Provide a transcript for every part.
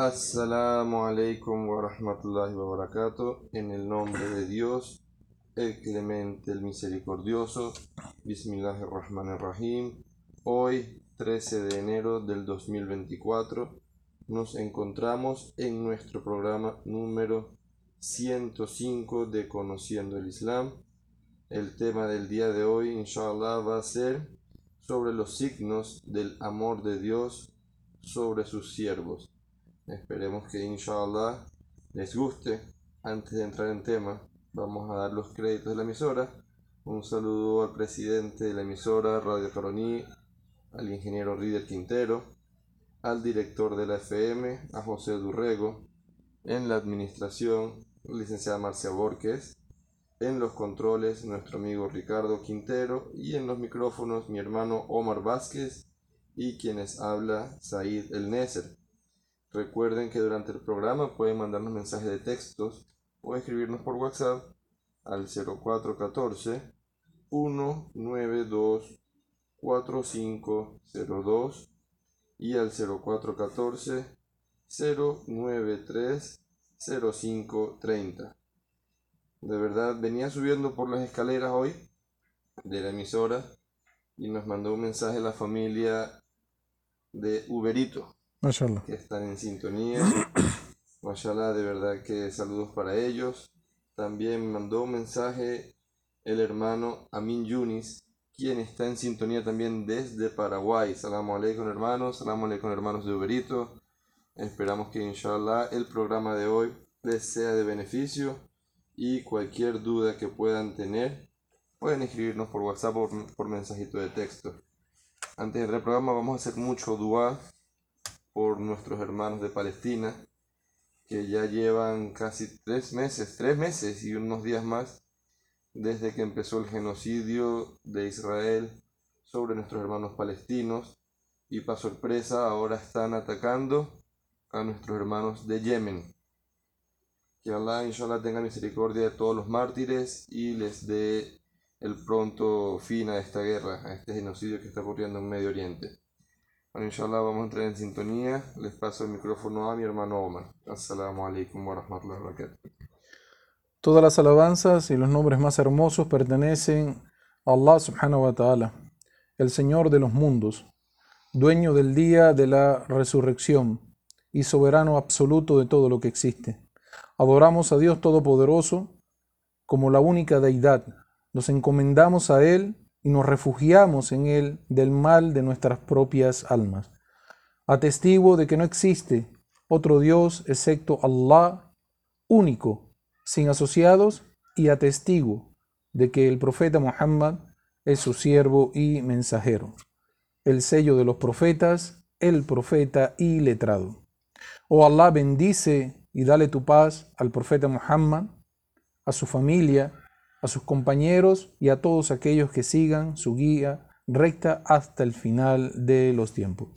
Assalamu alaikum wa rahmatullahi wa barakatuh. En el nombre de Dios, el clemente, el misericordioso. Bismillahirrahmanirrahim. Hoy, 13 de enero del 2024, nos encontramos en nuestro programa número 105 de Conociendo el Islam. El tema del día de hoy, inshallah, va a ser sobre los signos del amor de Dios sobre sus siervos. Esperemos que inshallah les guste. Antes de entrar en tema, vamos a dar los créditos de la emisora. Un saludo al presidente de la emisora Radio Caroní, al ingeniero Rider Quintero, al director de la FM, a José Durrego, en la administración, licenciada Marcia Borges, en los controles, nuestro amigo Ricardo Quintero, y en los micrófonos, mi hermano Omar Vázquez y quienes habla Said El Neser. Recuerden que durante el programa pueden mandarnos mensajes de textos o escribirnos por WhatsApp al 0414 192 4502 y al 0414 093 0530. De verdad, venía subiendo por las escaleras hoy de la emisora y nos mandó un mensaje la familia de Uberito que están en sintonía. Mashallah, de verdad que saludos para ellos. También mandó un mensaje el hermano Amin Yunis, quien está en sintonía también desde Paraguay. Salamu alaikum hermanos, salamu alaikum hermanos de Uberito. Esperamos que inshallah el programa de hoy les sea de beneficio y cualquier duda que puedan tener pueden escribirnos por WhatsApp o por, por mensajito de texto. Antes del programa vamos a hacer mucho dua por nuestros hermanos de Palestina, que ya llevan casi tres meses, tres meses y unos días más desde que empezó el genocidio de Israel sobre nuestros hermanos palestinos y para sorpresa ahora están atacando a nuestros hermanos de Yemen. Que Allah inshallah tenga misericordia de todos los mártires y les dé el pronto fin a esta guerra, a este genocidio que está ocurriendo en Medio Oriente. Inshallah vamos a entrar en sintonía. Les paso el micrófono a mi hermano Omar. Assalamu alaikum wa rahmatullahi wa. Todas las alabanzas y los nombres más hermosos pertenecen a Allah subhanahu wa ta'ala, el Señor de los mundos, dueño del día de la resurrección y soberano absoluto de todo lo que existe. Adoramos a Dios Todopoderoso como la única deidad. Nos encomendamos a Él y nos refugiamos en Él del mal de nuestras propias almas. Atestigo de que no existe otro Dios excepto Allah, único, sin asociados, y atestigo de que el profeta Muhammad es su siervo y mensajero, el sello de los profetas, el profeta y letrado. Oh Allah bendice y dale tu paz al profeta Muhammad, a su familia, a sus compañeros y a todos aquellos que sigan su guía recta hasta el final de los tiempos.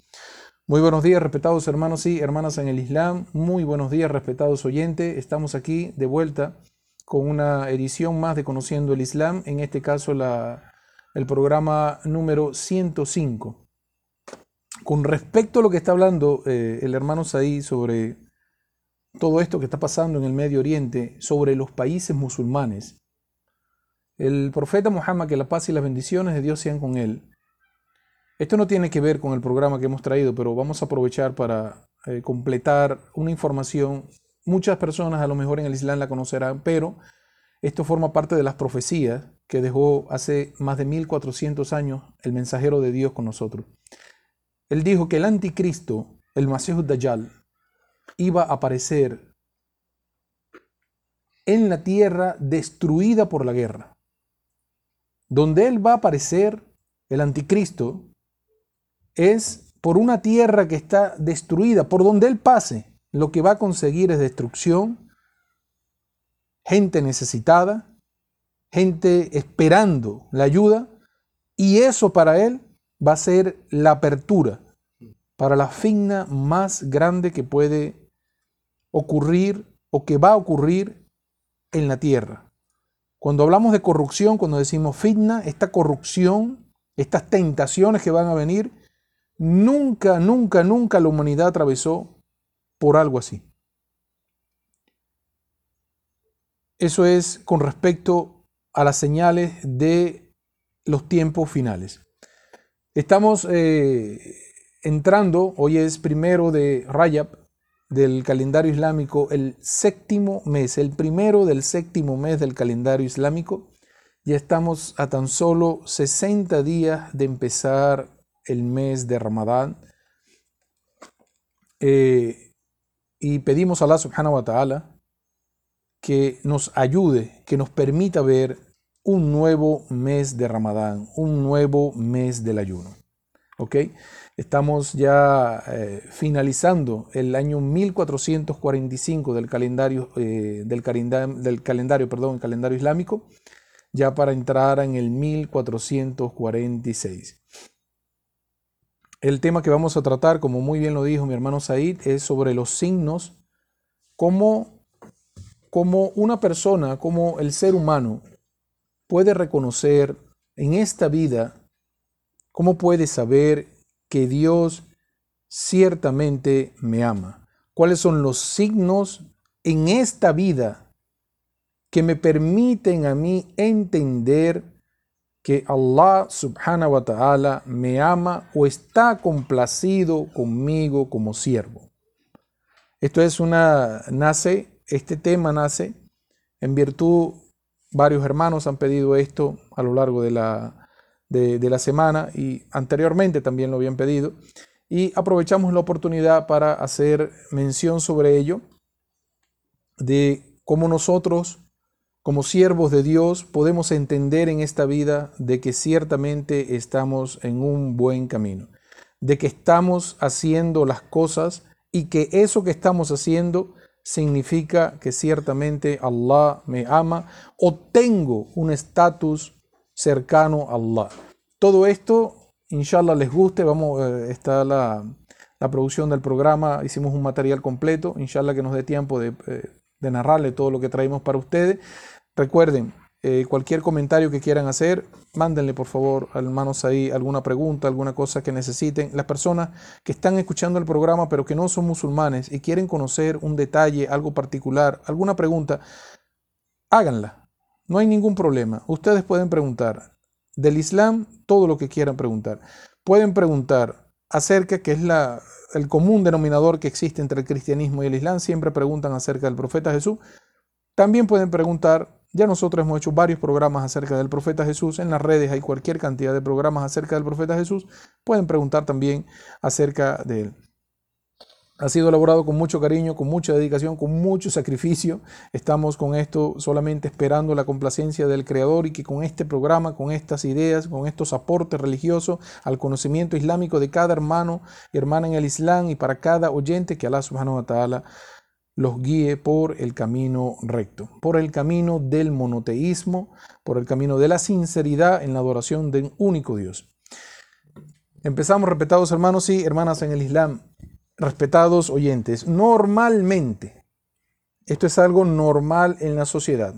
Muy buenos días, respetados hermanos y hermanas en el Islam. Muy buenos días, respetados oyentes. Estamos aquí de vuelta con una edición más de Conociendo el Islam, en este caso el programa número 105. Con respecto a lo que está hablando eh, el hermano Saí sobre todo esto que está pasando en el Medio Oriente, sobre los países musulmanes, el profeta Muhammad, que la paz y las bendiciones de Dios sean con él. Esto no tiene que ver con el programa que hemos traído, pero vamos a aprovechar para eh, completar una información. Muchas personas a lo mejor en el Islam la conocerán, pero esto forma parte de las profecías que dejó hace más de 1400 años el mensajero de Dios con nosotros. Él dijo que el anticristo, el Masih Dajjal, iba a aparecer en la tierra destruida por la guerra donde Él va a aparecer, el anticristo, es por una tierra que está destruida, por donde Él pase, lo que va a conseguir es destrucción, gente necesitada, gente esperando la ayuda, y eso para Él va a ser la apertura para la figna más grande que puede ocurrir o que va a ocurrir en la tierra. Cuando hablamos de corrupción, cuando decimos fitna, esta corrupción, estas tentaciones que van a venir, nunca, nunca, nunca la humanidad atravesó por algo así. Eso es con respecto a las señales de los tiempos finales. Estamos eh, entrando, hoy es primero de Rayab, del calendario islámico, el séptimo mes, el primero del séptimo mes del calendario islámico. Ya estamos a tan solo 60 días de empezar el mes de Ramadán. Eh, y pedimos a Allah subhanahu wa ta'ala que nos ayude, que nos permita ver un nuevo mes de Ramadán, un nuevo mes del ayuno. ¿Ok? Estamos ya eh, finalizando el año 1445 del calendario, eh, del, del, calendario, perdón, calendario islámico, ya para entrar en el 1446. El tema que vamos a tratar, como muy bien lo dijo mi hermano Said, es sobre los signos, cómo, cómo una persona, como el ser humano, puede reconocer en esta vida, cómo puede saber que Dios ciertamente me ama? ¿Cuáles son los signos en esta vida que me permiten a mí entender que Allah subhanahu wa ta'ala me ama o está complacido conmigo como siervo? Esto es una, nace, este tema nace en virtud, varios hermanos han pedido esto a lo largo de la, de, la semana y anteriormente también lo habían pedido. Y aprovechamos la oportunidad para hacer mención sobre ello, de cómo nosotros, como siervos de Dios, podemos entender en esta vida de que ciertamente estamos en un buen camino, de que estamos haciendo las cosas y que eso que estamos haciendo significa que ciertamente Allah me ama o tengo un estatus cercano a Allah. Todo esto, inshallah, les guste. Vamos, eh, está la, producción del programa. Hicimos un material completo. Inshallah, que nos dé tiempo de, eh, narrarle todo lo que traemos para ustedes. Recuerden, eh, cualquier comentario que quieran hacer, mándenle por favor al hermanos ahí alguna pregunta, alguna cosa que necesiten. Las personas que están escuchando el programa pero que no son musulmanes y quieren conocer un detalle, algo particular, alguna pregunta, háganla. No hay ningún problema. Ustedes pueden preguntar del Islam todo lo que quieran preguntar. Pueden preguntar acerca, que es la, el común denominador que existe entre el cristianismo y el Islam, siempre preguntan acerca del profeta Jesús. También pueden preguntar, ya nosotros hemos hecho varios programas acerca del profeta Jesús, en las redes hay cualquier cantidad de programas acerca del profeta Jesús, pueden preguntar también acerca de él. Ha sido elaborado con mucho cariño, con mucha dedicación, con mucho sacrificio. Estamos con esto solamente esperando la complacencia del Creador y que con este programa, con estas ideas, con estos aportes religiosos al conocimiento islámico de cada hermano y hermana en el Islam y para cada oyente que Allah subhanahu wa ta'ala los guíe por el camino recto, por el camino del monoteísmo, por el camino de la sinceridad en la adoración del único Dios. Empezamos, respetados hermanos y hermanas en el Islam respetados oyentes, normalmente, esto es algo normal en la sociedad,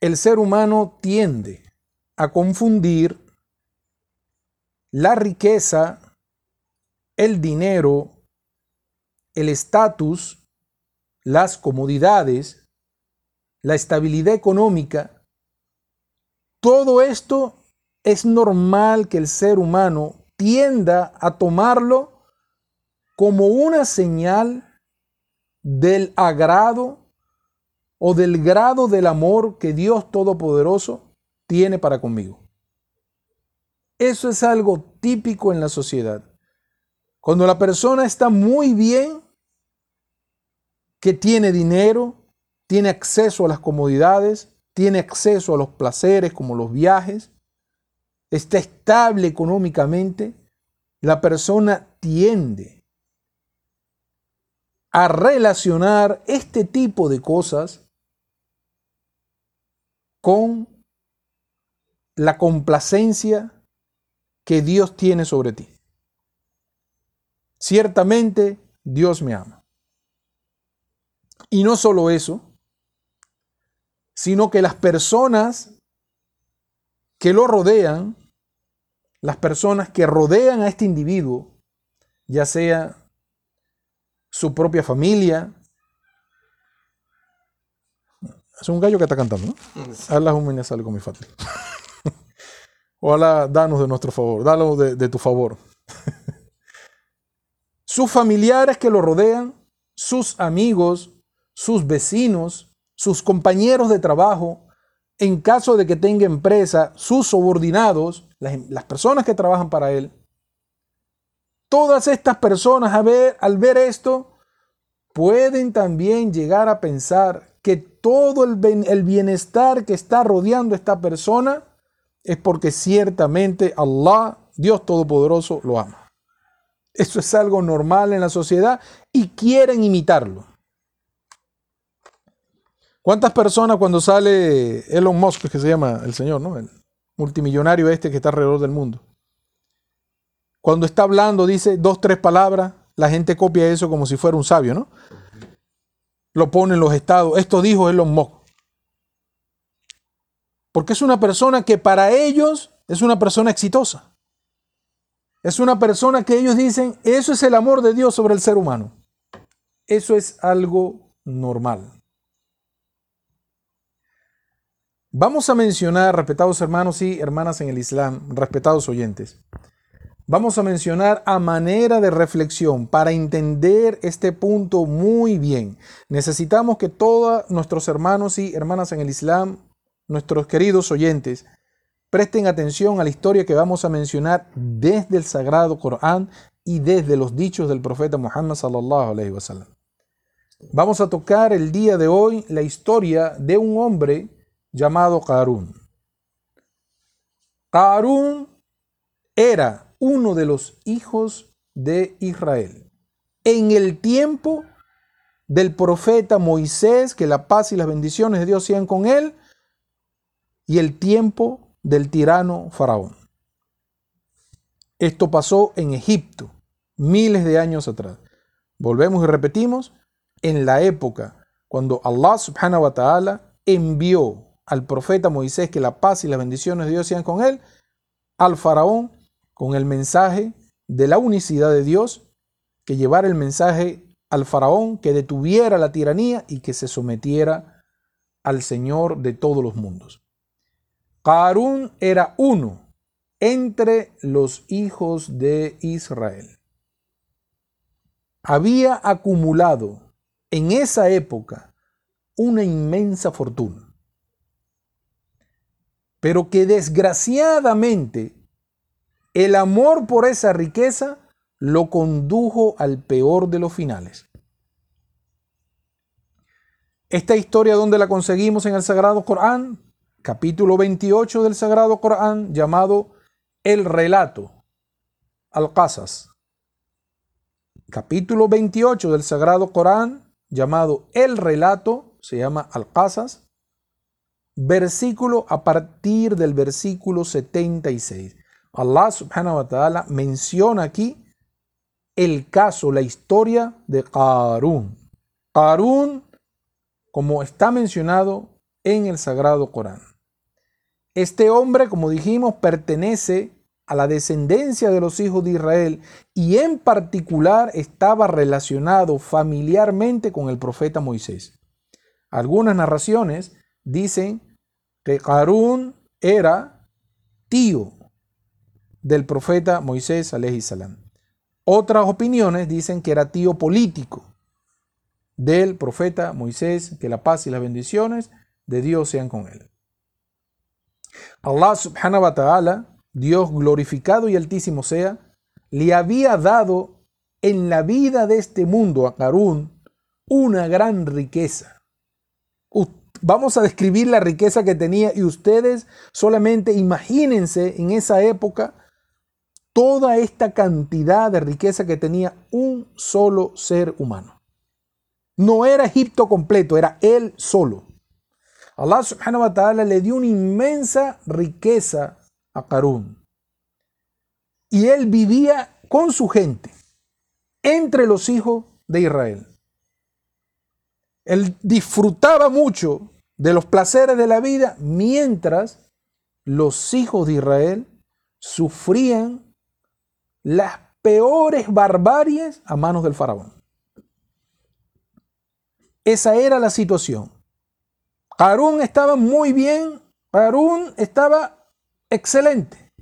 el ser humano tiende a confundir la riqueza, el dinero, el estatus, las comodidades, la estabilidad económica, todo esto es normal que el ser humano tienda a tomarlo como una señal del agrado o del grado del amor que Dios Todopoderoso tiene para conmigo. Eso es algo típico en la sociedad. Cuando la persona está muy bien, que tiene dinero, tiene acceso a las comodidades, tiene acceso a los placeres como los viajes, está estable económicamente, la persona tiende a relacionar este tipo de cosas con la complacencia que Dios tiene sobre ti. Ciertamente Dios me ama. Y no solo eso, sino que las personas que lo rodean, las personas que rodean a este individuo, ya sea su propia familia. Es un gallo que está cantando, ¿no? Allah humina algo muy fácil. Ojalá danos de nuestro favor, danos de, de tu favor. sus familiares que lo rodean, sus amigos, sus vecinos, sus compañeros de trabajo, en caso de que tenga empresa, sus subordinados, las, personas que trabajan para él. Todas estas personas a ver, al ver esto pueden también llegar a pensar que todo el, el bienestar que está rodeando a esta persona es porque ciertamente Allah, Dios Todopoderoso, lo ama. Eso es algo normal en la sociedad y quieren imitarlo. ¿Cuántas personas cuando sale Elon Musk, que se llama el señor, ¿no? El multimillonario este que está alrededor del mundo. Cuando está hablando, dice dos, tres palabras, la gente copia eso como si fuera un sabio, ¿no? Lo pone en los estados. Esto dijo Elon Musk. Porque es una persona que para ellos es una persona exitosa. Es una persona que ellos dicen, eso es el amor de Dios sobre el ser humano. Eso es algo normal. Vamos a mencionar, respetados hermanos y hermanas en el Islam, respetados oyentes, vamos a mencionar a manera de reflexión para entender este punto muy bien. Necesitamos que todos nuestros hermanos y hermanas en el Islam, nuestros queridos oyentes, presten atención a la historia que vamos a mencionar desde el Sagrado Corán y desde los dichos del profeta Muhammad sallallahu alaihi. Vamos a tocar el día de hoy la historia de un hombre llamado Qarun. Qarun era uno de los hijos de Israel. En el tiempo del profeta Moisés, que la paz y las bendiciones de Dios sean con él, y el tiempo del tirano Faraón. Esto pasó en Egipto, miles de años atrás. Volvemos y repetimos, en la época cuando Allah subhanahu wa ta'ala envió al profeta Moisés que la paz y las bendiciones de Dios sean con él, al faraón con el mensaje de la unicidad de Dios, que llevara el mensaje al faraón, que detuviera la tiranía y que se sometiera al Señor de todos los mundos. Qarún era uno entre los hijos de Israel. Había acumulado en esa época una inmensa fortuna pero que desgraciadamente el amor por esa riqueza lo condujo al peor de los finales. Esta historia donde la conseguimos en el Sagrado Corán, capítulo 28 del Sagrado Corán, llamado El Relato, Al-Qasas. Capítulo 28 del Sagrado Corán, llamado El Relato, se llama Al-Qasas versículo a partir del versículo 76. Allah subhanahu wa ta'ala menciona aquí el caso, la historia de Qarun. Qarun, como está mencionado en el Sagrado Corán. Este hombre, como dijimos, pertenece a la descendencia de los hijos de Israel y en particular estaba relacionado familiarmente con el profeta Moisés. Algunas narraciones dicen que Harún era tío del profeta Moisés salam. Otras opiniones dicen que era tío político del profeta Moisés, que la paz y las bendiciones de Dios sean con él. Allah subhanahu wa ta'ala, Dios glorificado y altísimo sea, le había dado en la vida de este mundo a Harún una gran riqueza vamos a describir la riqueza que tenía y ustedes solamente imagínense en esa época toda esta cantidad de riqueza que tenía un solo ser humano. No era Egipto completo, era él solo. Allah subhanahu wa ta'ala le dio una inmensa riqueza a Karun. Y él vivía con su gente, entre los hijos de Israel. Él disfrutaba mucho de los placeres de la vida mientras los hijos de Israel sufrían las peores barbaries a manos del faraón. esa era la situación. Harún estaba muy bien, Harún estaba excelente,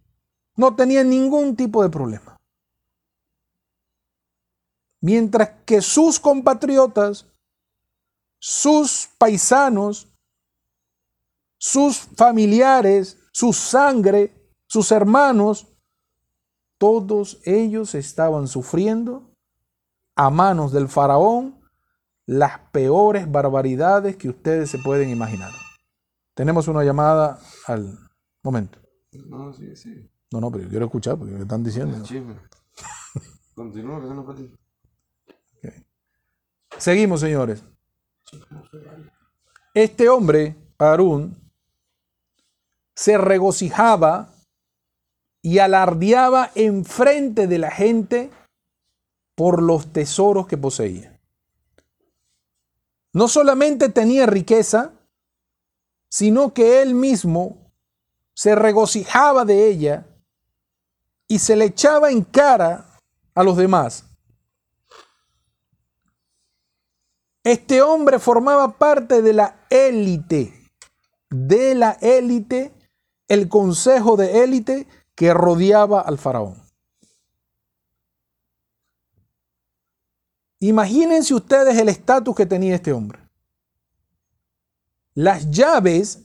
no tenía ningún tipo de problema. Mientras que sus compatriotas, sus paisanos, sus familiares, su sangre, sus hermanos, todos ellos estaban sufriendo a manos del faraón las peores barbaridades que ustedes se pueden imaginar. Tenemos una llamada al momento. No, sí, sí. No, no, pero yo quiero escuchar porque me están diciendo. Continúa, que para ti. Seguimos, señores. Este hombre, Harún, se regocijaba y alardeaba enfrente de la gente por los tesoros que poseía. No solamente tenía riqueza, sino que él mismo se regocijaba de ella y se le echaba en cara a los demás. Este hombre formaba parte de la élite, de la élite, el consejo de élite que rodeaba al faraón. Imagínense ustedes el estatus que tenía este hombre. Las llaves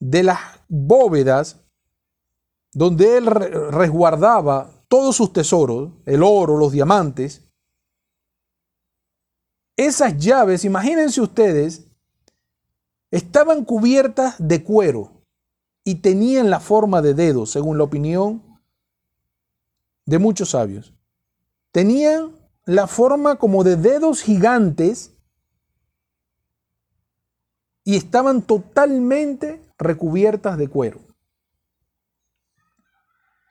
de las bóvedas donde él resguardaba todos sus tesoros, el oro, los diamantes, esas llaves, imagínense ustedes, estaban cubiertas de cuero y tenían la forma de dedos, según la opinión de muchos sabios. Tenían la forma como de dedos gigantes y estaban totalmente recubiertas de cuero.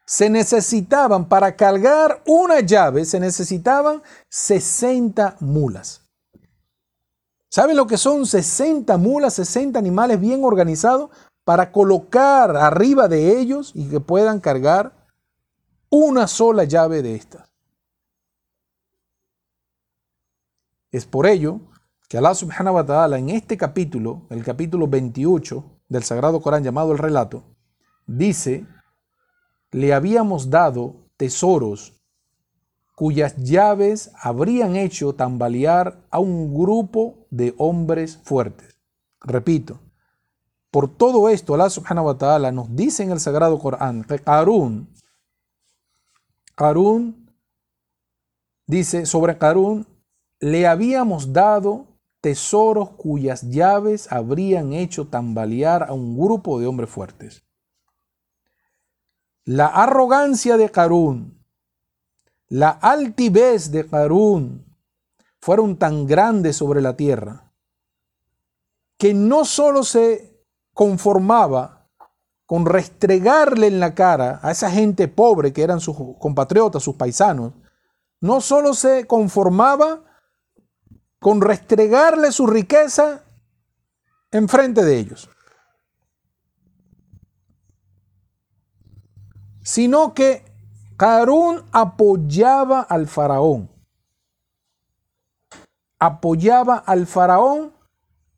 Se necesitaban, para cargar una llave, se necesitaban 60 mulas. ¿Saben lo que son 60 mulas, 60 animales bien organizados para colocar arriba de ellos y que puedan cargar una sola llave de estas? Es por ello que Allah subhanahu wa ta'ala en este capítulo, el capítulo 28 del Sagrado Corán llamado el relato, dice, le habíamos dado tesoros cuyas llaves habrían hecho tambalear a un grupo de hombres fuertes. Repito, por todo esto Allah subhanahu wa ta'ala nos dice en el Sagrado Corán que Qarun, Qarun dice sobre Qarun, le habíamos dado tesoros cuyas llaves habrían hecho tambalear a un grupo de hombres fuertes. La arrogancia de Carún, la altivez de Carún fueron tan grandes sobre la tierra que no solo se conformaba con restregarle en la cara a esa gente pobre que eran sus compatriotas, sus paisanos, no solo se conformaba con restregarle su riqueza enfrente de ellos, sino que Carún apoyaba al faraón, apoyaba al faraón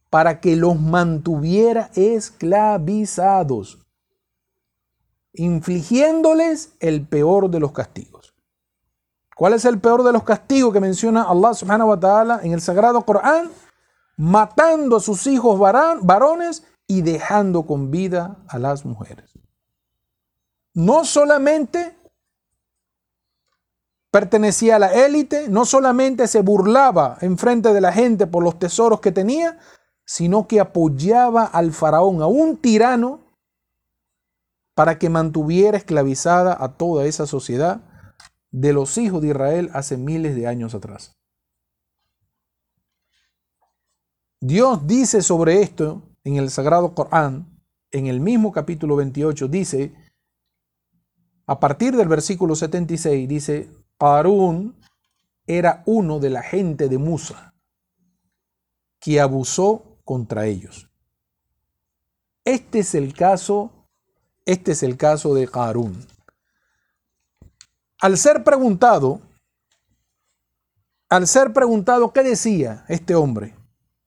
para que los mantuviera esclavizados, infligiéndoles el peor de los castigos. ¿Cuál es el peor de los castigos que menciona Allah subhanahu wa ta'ala en el Sagrado Corán? Matando a sus hijos varones y dejando con vida a las mujeres. No solamente pertenecía a la élite, no solamente se burlaba en frente de la gente por los tesoros que tenía, sino que apoyaba al faraón, a un tirano, para que mantuviera esclavizada a toda esa sociedad de los hijos de Israel hace miles de años atrás. Dios dice sobre esto en el Sagrado Corán, en el mismo capítulo 28, dice, a partir del versículo 76, dice, Harún era uno de la gente de Musa, que abusó contra ellos. Este es el caso, este es el caso de Harún. Al ser preguntado, al ser preguntado qué decía este hombre,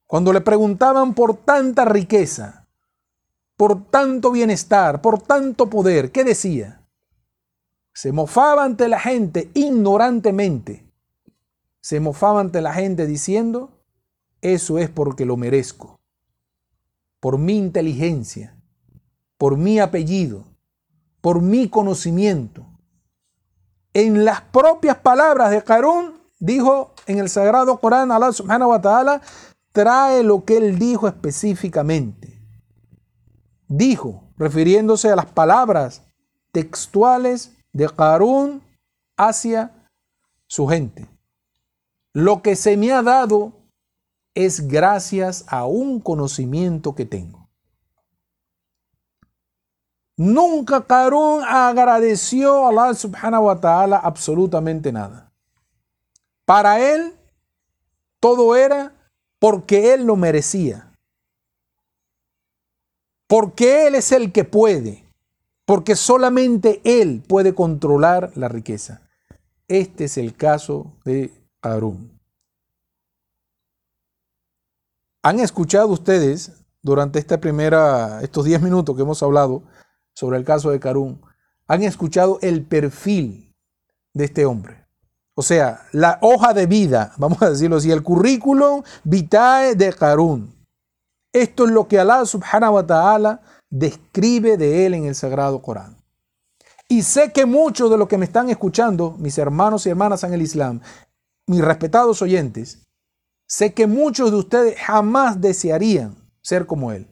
cuando le preguntaban por tanta riqueza, por tanto bienestar, por tanto poder, ¿qué decía? Se mofaba ante la gente ignorantemente. Se mofaba ante la gente diciendo, eso es porque lo merezco, por mi inteligencia, por mi apellido, por mi conocimiento. En las propias palabras de Carón, dijo en el sagrado Corán, Allah subhanahu wa ta'ala, trae lo que él dijo específicamente. Dijo, refiriéndose a las palabras textuales de Carón hacia su gente. Lo que se me ha dado es gracias a un conocimiento que tengo. Nunca Carón agradeció a Allah subhanahu wa ta'ala absolutamente nada. Para él, todo era porque él lo merecía. Porque él es el que puede. Porque solamente él puede controlar la riqueza. Este es el caso de Carón. ¿Han escuchado ustedes durante esta primera, estos 10 minutos que hemos hablado sobre el caso de Carún, han escuchado el perfil de este hombre? O sea, la hoja de vida, vamos a decirlo así, el currículum vitae de Carún. Esto es lo que Allah subhanahu wa ta'ala describe de él en el Sagrado Corán. Y sé que muchos de los que me están escuchando, mis hermanos y hermanas en el Islam, mis respetados oyentes, Sé que muchos de ustedes jamás desearían ser como Él.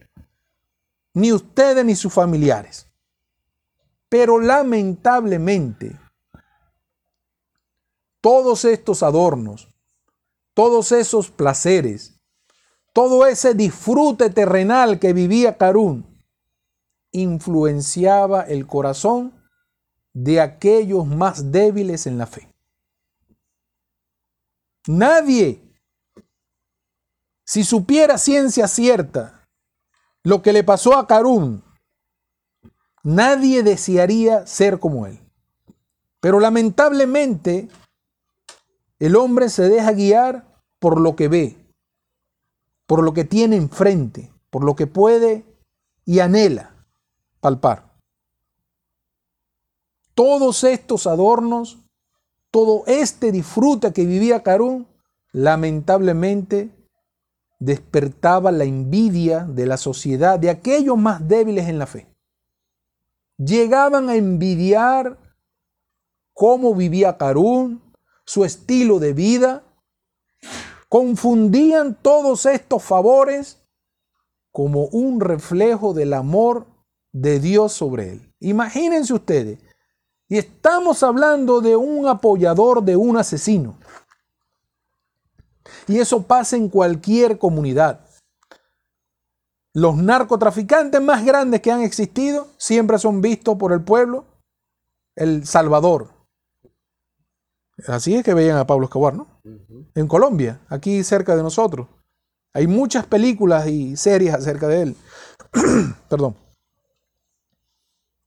Ni ustedes ni sus familiares. Pero lamentablemente, todos estos adornos, todos esos placeres, todo ese disfrute terrenal que vivía Carún, influenciaba el corazón de aquellos más débiles en la fe. Nadie si supiera ciencia cierta lo que le pasó a Carún, nadie desearía ser como él. Pero lamentablemente, el hombre se deja guiar por lo que ve, por lo que tiene enfrente, por lo que puede y anhela palpar. Todos estos adornos, todo este disfrute que vivía Carún, lamentablemente despertaba la envidia de la sociedad, de aquellos más débiles en la fe. Llegaban a envidiar cómo vivía Carún, su estilo de vida. Confundían todos estos favores como un reflejo del amor de Dios sobre él. Imagínense ustedes, y estamos hablando de un apoyador de un asesino. Y eso pasa en cualquier comunidad. Los narcotraficantes más grandes que han existido siempre son vistos por el pueblo el Salvador. Así es que veían a Pablo Escobar, ¿no? En Colombia, aquí cerca de nosotros. Hay muchas películas y series acerca de él. Perdón.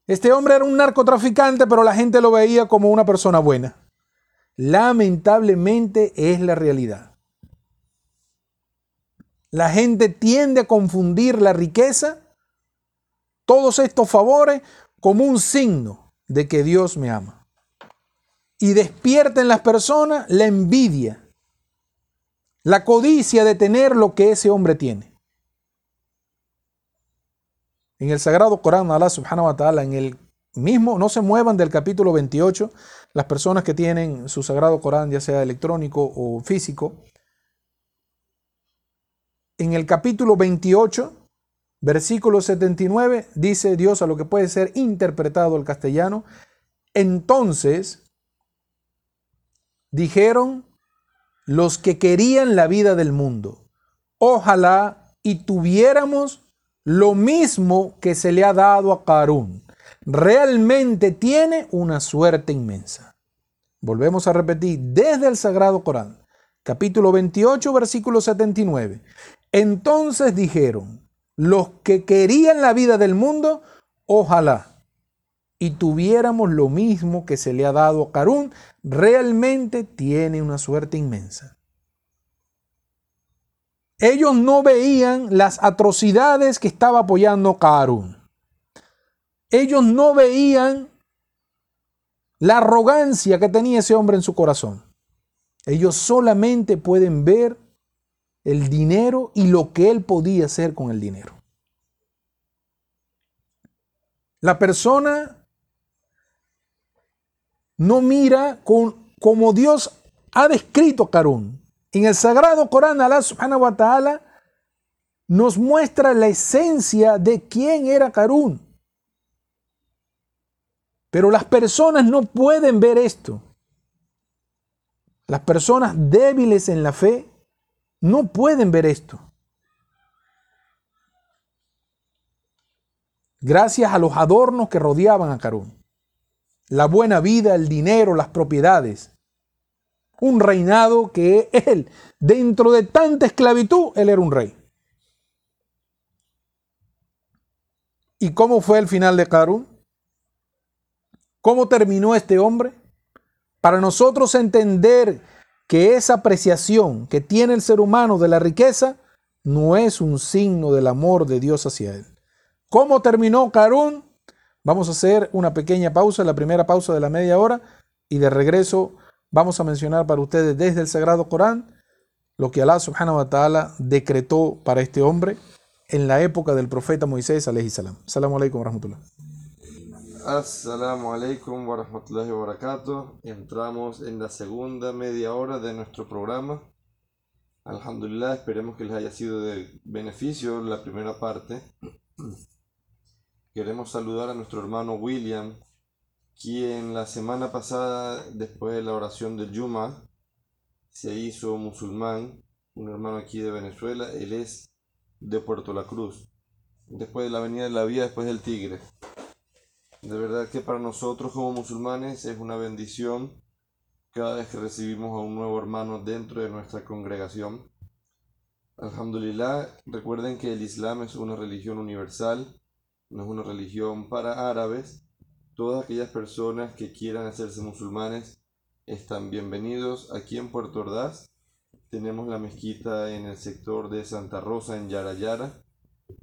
Este hombre era un narcotraficante, pero la gente lo veía como una persona buena. Lamentablemente es la realidad. La gente tiende a confundir la riqueza, todos estos favores, como un signo de que Dios me ama. Y despierta en las personas la envidia, la codicia de tener lo que ese hombre tiene. En el Sagrado Corán, Allah subhanahu wa ta'ala, en el mismo, no se muevan del capítulo 28, las personas que tienen su Sagrado Corán, ya sea electrónico o físico, en el capítulo 28, versículo 79, dice Dios a lo que puede ser interpretado al castellano. Entonces dijeron los que querían la vida del mundo, ojalá y tuviéramos lo mismo que se le ha dado a Carún. Realmente tiene una suerte inmensa. Volvemos a repetir desde el Sagrado Corán, capítulo 28, versículo 79. Entonces dijeron, los que querían la vida del mundo, ojalá y tuviéramos lo mismo que se le ha dado a Carún, realmente tiene una suerte inmensa. ellos no veían las atrocidades que estaba apoyando Karun. Ellos no veían la arrogancia que tenía ese hombre en su corazón. Ellos solamente pueden ver el dinero y lo que él podía hacer con el dinero. La persona no mira con, como Dios ha descrito a Karun. En el Sagrado Corán, Allah subhanahu wa ta'ala nos muestra la esencia de quién era Karun. Pero las personas no pueden ver esto. Las personas débiles en la fe no pueden ver esto. Gracias a los adornos que rodeaban a Karun. La buena vida, el dinero, las propiedades. Un reinado que él, dentro de tanta esclavitud, él era un rey. ¿Y cómo fue el final de Karun? ¿Cómo terminó este hombre? Para nosotros entender que esa apreciación que tiene el ser humano de la riqueza no es un signo del amor de Dios hacia él. ¿Cómo terminó Karun? Vamos a hacer una pequeña pausa, la primera pausa de la media hora, y de regreso vamos a mencionar para ustedes desde el Sagrado Corán lo que Allah subhanahu wa ta'ala decretó para este hombre en la época del profeta Moisés alayhi salam. Wa rahmatullah. Assalamu alaikum wa rahmatullahi wa. Entramos en la segunda media hora de nuestro programa. Alhamdulillah, esperemos que les haya sido de beneficio la primera parte. Queremos saludar a nuestro hermano William, quien la semana pasada, después de la oración del Yuma, se hizo musulmán, un hermano aquí de Venezuela, él es de Puerto La Cruz, después de la Avenida de la Vía, después del Tigre. De verdad que para nosotros como musulmanes es una bendición cada vez que recibimos a un nuevo hermano dentro de nuestra congregación. Alhamdulillah, recuerden que el Islam es una religión universal, no es una religión para árabes. Todas aquellas personas que quieran hacerse musulmanes están bienvenidos. Aquí en Puerto Ordaz tenemos la mezquita en el sector de Santa Rosa, en Yara Yara.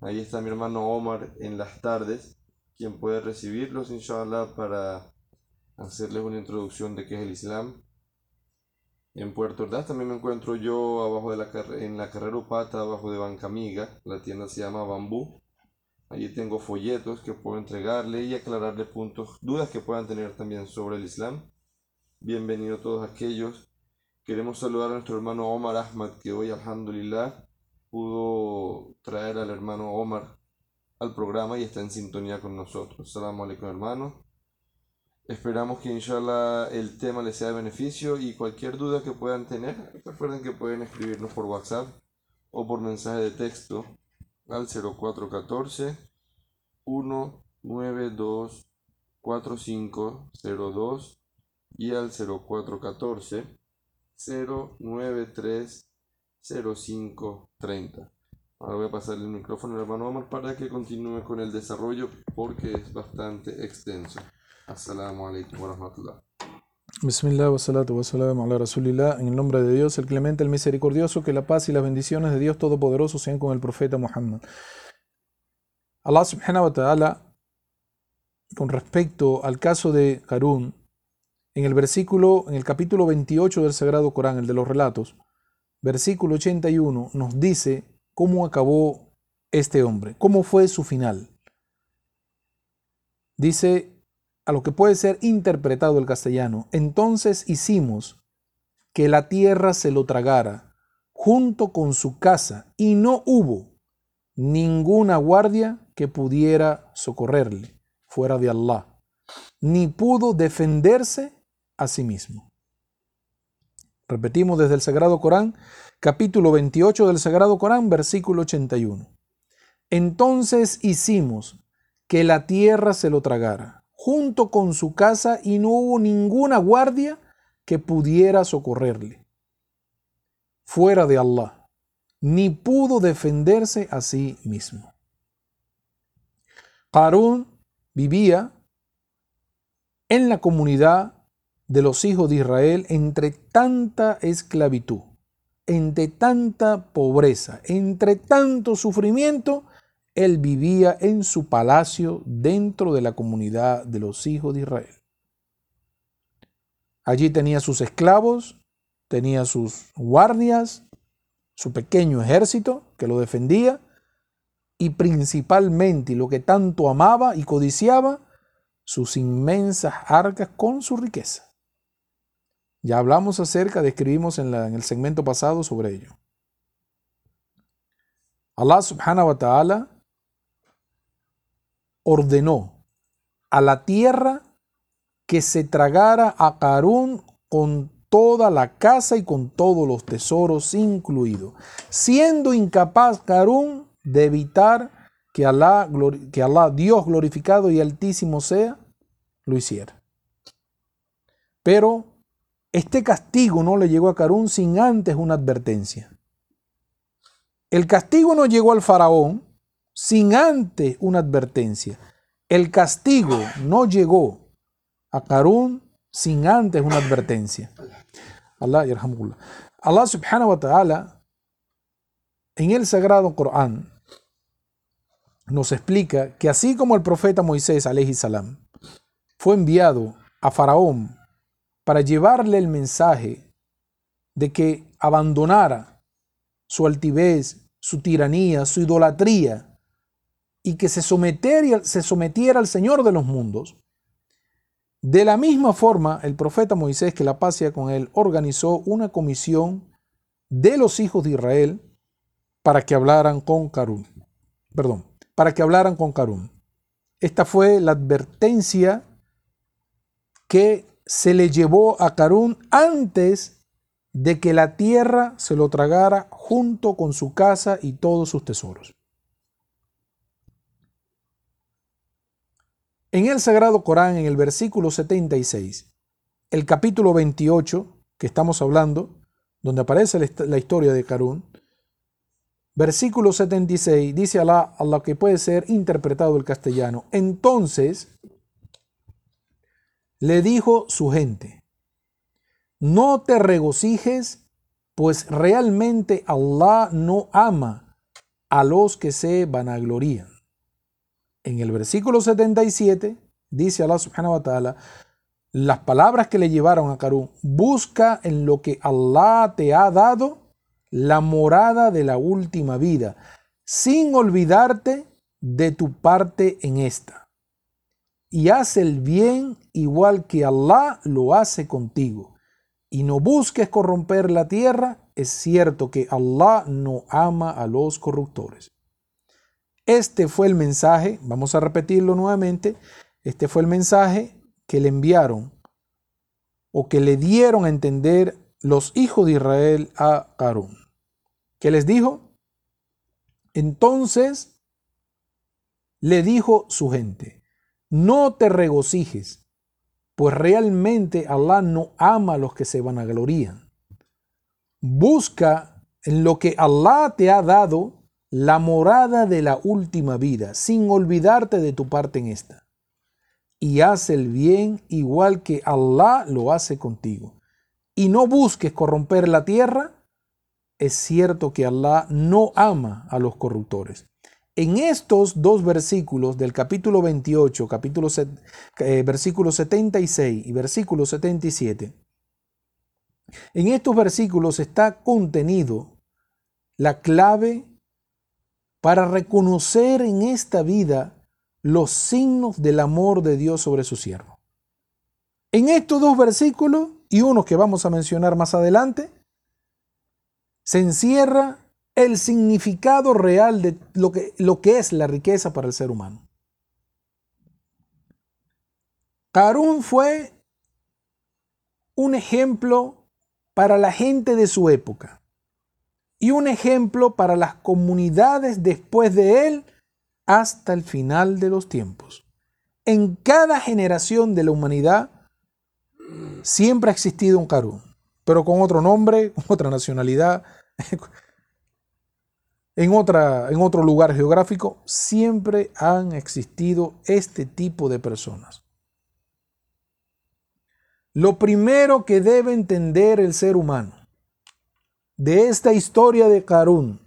Ahí está mi hermano Omar en las tardes quien puede recibirlos, inshallah, para hacerles una introducción de qué es el Islam. En Puerto Ordaz también me encuentro yo abajo de la en la carrera Upata, abajo de Banca Amiga. La tienda se llama Bambú. Allí tengo folletos que puedo entregarle y aclararle puntos, dudas que puedan tener también sobre el Islam. Bienvenidos todos aquellos. Queremos saludar a nuestro hermano Omar Ahmad, que hoy, alhamdulillah, pudo traer al hermano Omar al programa y está en sintonía con nosotros. Salam alaikum hermano. Esperamos que inshallah el tema les sea de beneficio y cualquier duda que puedan tener, recuerden que pueden escribirnos por WhatsApp o por mensaje de texto al 0414 192 4502 y al 0414 093 0530. Ahora voy a pasarle el micrófono al hermano Omar para que continúe con el desarrollo porque es bastante extenso. Assalamu alaikum wa rahmatullah. Bismillah wa salatu wa salam ala rasulillah. En el nombre de Dios, el clemente, el misericordioso, que la paz y las bendiciones de Dios Todopoderoso sean con el profeta Muhammad. Allah subhanahu wa ta'ala, con respecto al caso de Karun, en el versículo, en el capítulo 28 del Sagrado Corán, el de los relatos, versículo 81, nos dice cómo acabó este hombre, cómo fue su final. Dice a lo que puede ser interpretado el castellano, entonces hicimos que la tierra se lo tragara junto con su casa y no hubo ninguna guardia que pudiera socorrerle fuera de Allah, ni pudo defenderse a sí mismo. Repetimos desde el Sagrado Corán, capítulo 28 del Sagrado Corán, versículo 81. Entonces hicimos que la tierra se lo tragara, junto con su casa, y no hubo ninguna guardia que pudiera socorrerle, fuera de Allah, ni pudo defenderse a sí mismo. Harún vivía en la comunidad de los hijos de Israel entre tanta esclavitud entre tanta pobreza, entre tanto sufrimiento, él vivía en su palacio dentro de la comunidad de los hijos de Israel. Allí tenía sus esclavos, tenía sus guardias, su pequeño ejército que lo defendía y principalmente lo que tanto amaba y codiciaba, sus inmensas arcas con su riqueza. Ya hablamos acerca, describimos en, en el segmento pasado sobre ello. Allah subhanahu wa ta'ala ordenó a la tierra que se tragara a Carún con toda la casa y con todos los tesoros incluidos, siendo incapaz Carún de evitar que Alá, que Alá, Dios glorificado y altísimo sea, lo hiciera. Pero este castigo no le llegó a Carún sin antes una advertencia. El castigo no llegó al faraón sin antes una advertencia. El castigo no llegó a Carún sin antes una advertencia. Allah Allah subhanahu wa ta'ala en el sagrado Corán nos explica que así como el profeta Moisés salam fue enviado a Faraón para llevarle el mensaje de que abandonara su altivez, su tiranía, su idolatría y que se sometiera, se sometiera al Señor de los mundos. De la misma forma, el profeta Moisés, que la paz con él, organizó una comisión de los hijos de Israel para que hablaran con. Perdón, para que hablaran con Carún. Esta fue la advertencia que se le llevó a Carún antes de que la tierra se lo tragara junto con su casa y todos sus tesoros. En el Sagrado Corán, en el versículo 76, el capítulo 28 que estamos hablando, donde aparece la historia de Carún, versículo 76, dice Alá, a lo que puede ser interpretado el castellano. Entonces le dijo su gente, no te regocijes, pues realmente Allah no ama a los que se vanaglorían en el versículo 77 dice Allah subhanahu wa ta'ala, las palabras que le llevaron a Karun, busca en lo que Allah te ha dado la morada de la última vida, sin olvidarte de tu parte en esta. Y haz el bien igual que Allah lo hace contigo. Y no busques corromper la tierra, es cierto que Allah no ama a los corruptores. Este fue el mensaje, vamos a repetirlo nuevamente, este fue el mensaje que le enviaron o que le dieron a entender los hijos de Israel a Carún. ¿Qué les dijo? Entonces le dijo su gente, no te regocijes, pues realmente Allah no ama a los que se vanaglorían. Busca en lo que Allah te ha dado la morada de la última vida, sin olvidarte de tu parte en esta. Y haz el bien igual que Allah lo hace contigo. Y no busques corromper la tierra. Es cierto que Allah no ama a los corruptores. En estos dos versículos del capítulo 28, capítulo eh, versículo 76 y versículo 77, en estos versículos está contenido la clave para reconocer en esta vida los signos del amor de Dios sobre su siervo. En estos dos versículos y unos que vamos a mencionar más adelante, se encierra el significado real de lo que, lo que es la riqueza para el ser humano. Carún fue un ejemplo para la gente de su época y un ejemplo para las comunidades después de él hasta el final de los tiempos. En cada generación de la humanidad siempre ha existido un Carún, pero con otro nombre, con otra nacionalidad, en, otra, en otro lugar geográfico, siempre han existido este tipo de personas. Lo primero que debe entender el ser humano de esta historia de Karun,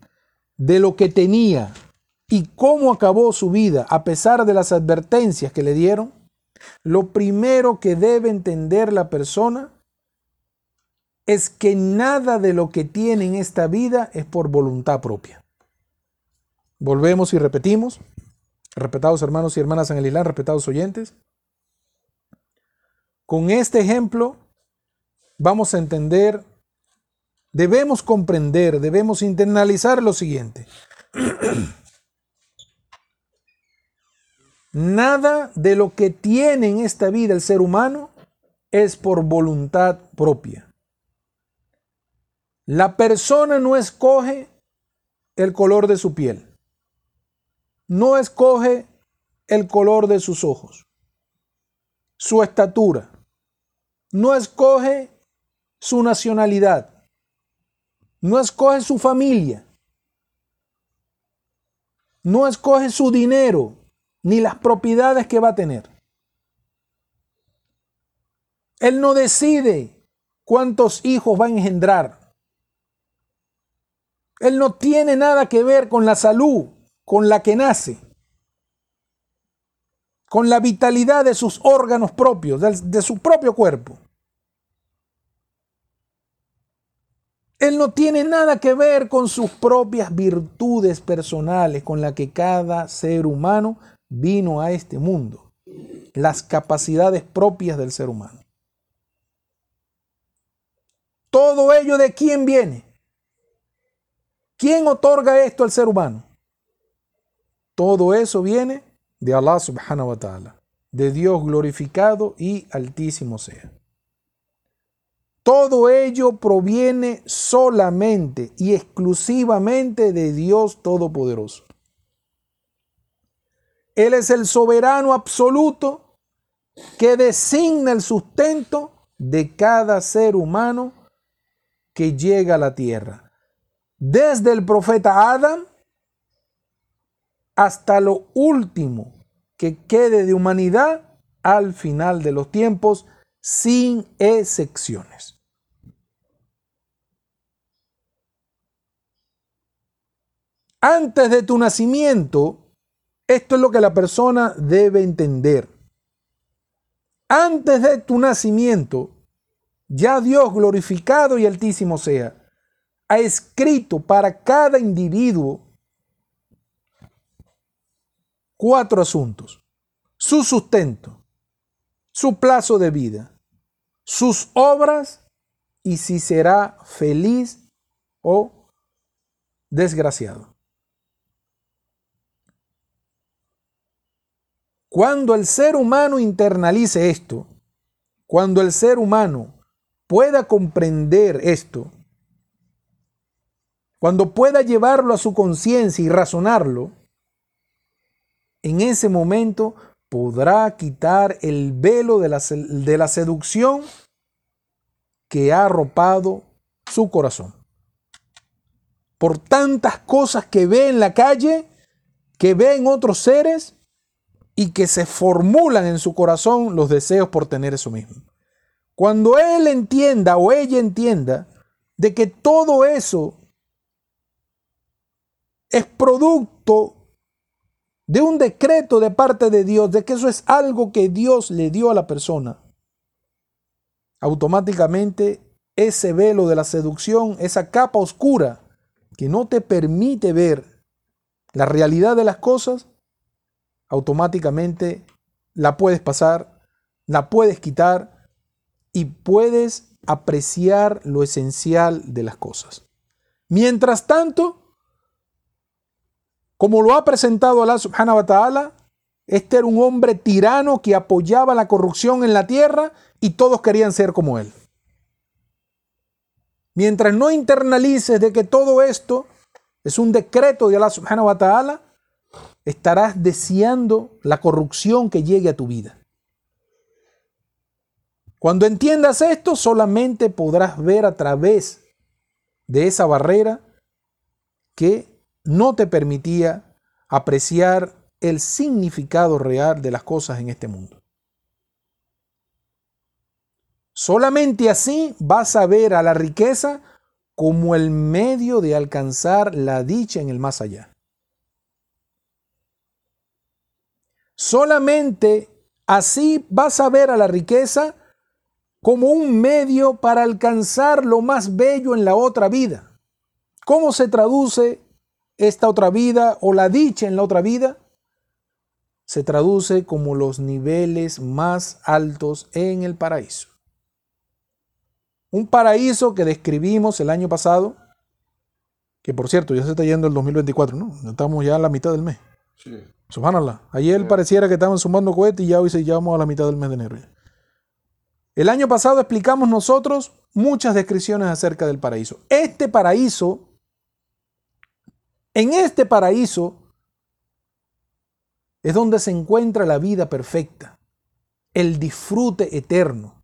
de lo que tenía y cómo acabó su vida a pesar de las advertencias que le dieron, lo primero que debe entender la persona es que nada de lo que tiene en esta vida es por voluntad propia. Volvemos y repetimos, respetados hermanos y hermanas en el Islam, respetados oyentes. Con este ejemplo vamos a entender, debemos comprender, debemos internalizar lo siguiente. Nada de lo que tiene en esta vida el ser humano es por voluntad propia. La persona no escoge el color de su piel. No escoge el color de sus ojos, su estatura. No escoge su nacionalidad. No escoge su familia. No escoge su dinero ni las propiedades que va a tener. Él no decide cuántos hijos va a engendrar. Él no tiene nada que ver con la salud con la que nace, con la vitalidad de sus órganos propios, de, su propio cuerpo. Él no tiene nada que ver con sus propias virtudes personales con las que cada ser humano vino a este mundo, las capacidades propias del ser humano. Todo ello de quién viene? ¿Quién otorga esto al ser humano? Todo eso viene de Allah subhanahu wa ta'ala, de Dios glorificado y altísimo sea. Todo ello proviene solamente y exclusivamente de Dios Todopoderoso. Él es el soberano absoluto que designa el sustento de cada ser humano que llega a la tierra desde el profeta Adam hasta lo último que quede de humanidad al final de los tiempos, sin excepciones. Antes de tu nacimiento, esto es lo que la persona debe entender. Antes de tu nacimiento, ya Dios glorificado y altísimo sea, ha escrito para cada individuo cuatro asuntos. Su sustento, su plazo de vida, sus obras y si será feliz o desgraciado. Cuando el ser humano internalice esto, cuando el ser humano pueda comprender esto, cuando pueda llevarlo a su conciencia y razonarlo, en ese momento podrá quitar el velo de la, seducción que ha arropado su corazón. Por tantas cosas que ve en la calle, que ve en otros seres y que se formulan en su corazón los deseos por tener eso mismo. Cuando él entienda o ella entienda de que todo eso es producto de un decreto de parte de Dios, de que eso es algo que Dios le dio a la persona, automáticamente ese velo de la seducción, esa capa oscura que no te permite ver la realidad de las cosas, automáticamente la puedes pasar, la puedes quitar y puedes apreciar lo esencial de las cosas. Mientras tanto, como lo ha presentado Allah subhanahu wa ta'ala, este era un hombre tirano que apoyaba la corrupción en la tierra y todos querían ser como él. Mientras no internalices de que todo esto es un decreto de Allah subhanahu wa ta'ala, estarás deseando la corrupción que llegue a tu vida. Cuando entiendas esto, solamente podrás ver a través de esa barrera que no te permitía apreciar el significado real de las cosas en este mundo. Solamente así vas a ver a la riqueza como el medio de alcanzar la dicha en el más allá. Solamente así vas a ver a la riqueza como un medio para alcanzar lo más bello en la otra vida. ¿Cómo se traduce esta otra vida o la dicha en la otra vida? Se traduce como los niveles más altos en el paraíso. Un paraíso que describimos el año pasado, que por cierto ya se está yendo el 2024, ¿no? Estamos ya a la mitad del mes. Sí. Subhanallah. Ayer pareciera que estaban sumando cohetes y ya hoy se llamamos a la mitad del mes de enero. El año pasado explicamos nosotros muchas descripciones acerca del paraíso. Este paraíso, en este paraíso, es donde se encuentra la vida perfecta, el disfrute eterno,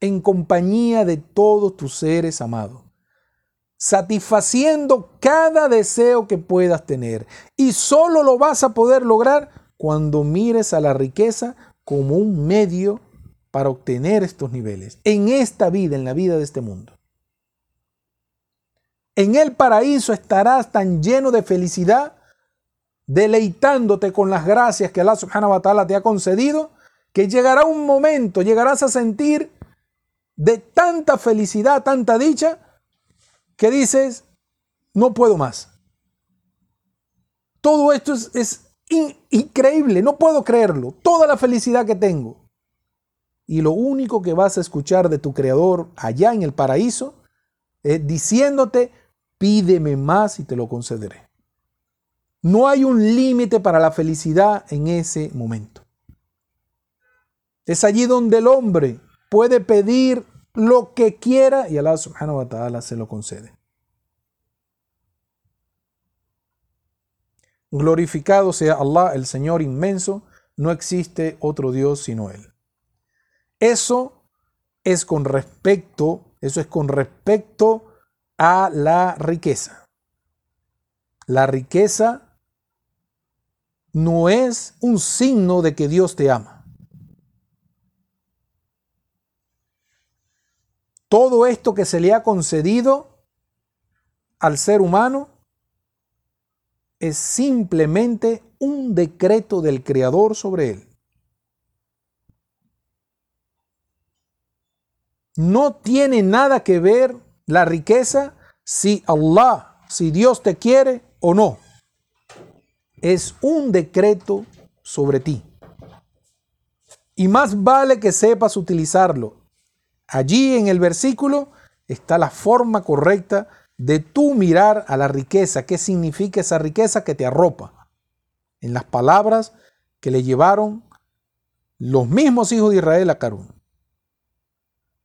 en compañía de todos tus seres amados, satisfaciendo cada deseo que puedas tener. Y solo lo vas a poder lograr cuando mires a la riqueza como un medio para obtener estos niveles en esta vida, en la vida de este mundo. En el paraíso estarás tan lleno de felicidad, deleitándote con las gracias que Allah subhanahu wa ta'ala te ha concedido, que llegará un momento, llegarás a sentir de tanta felicidad, tanta dicha, que dices, no puedo más. Todo esto es, increíble, no puedo creerlo, toda la felicidad que tengo y lo único que vas a escuchar de tu Creador allá en el paraíso es diciéndote, pídeme más y te lo concederé. No hay un límite para la felicidad en ese momento. Es allí donde el hombre puede pedir lo que quiera y Allah subhanahu wa ta'ala se lo concede. Glorificado sea Allah, el Señor inmenso, no existe otro Dios sino Él. Eso es con respecto, eso es con respecto a la riqueza. La riqueza no es un signo de que Dios te ama. Todo esto que se le ha concedido al ser humano es simplemente un decreto del Creador sobre él. No tiene nada que ver la riqueza si Allah, si Dios te quiere o no. Es un decreto sobre ti. Y más vale que sepas utilizarlo. Allí en el versículo está la forma correcta de tú mirar a la riqueza. ¿Qué significa esa riqueza que te arropa? En las palabras que le llevaron los mismos hijos de Israel a Carún.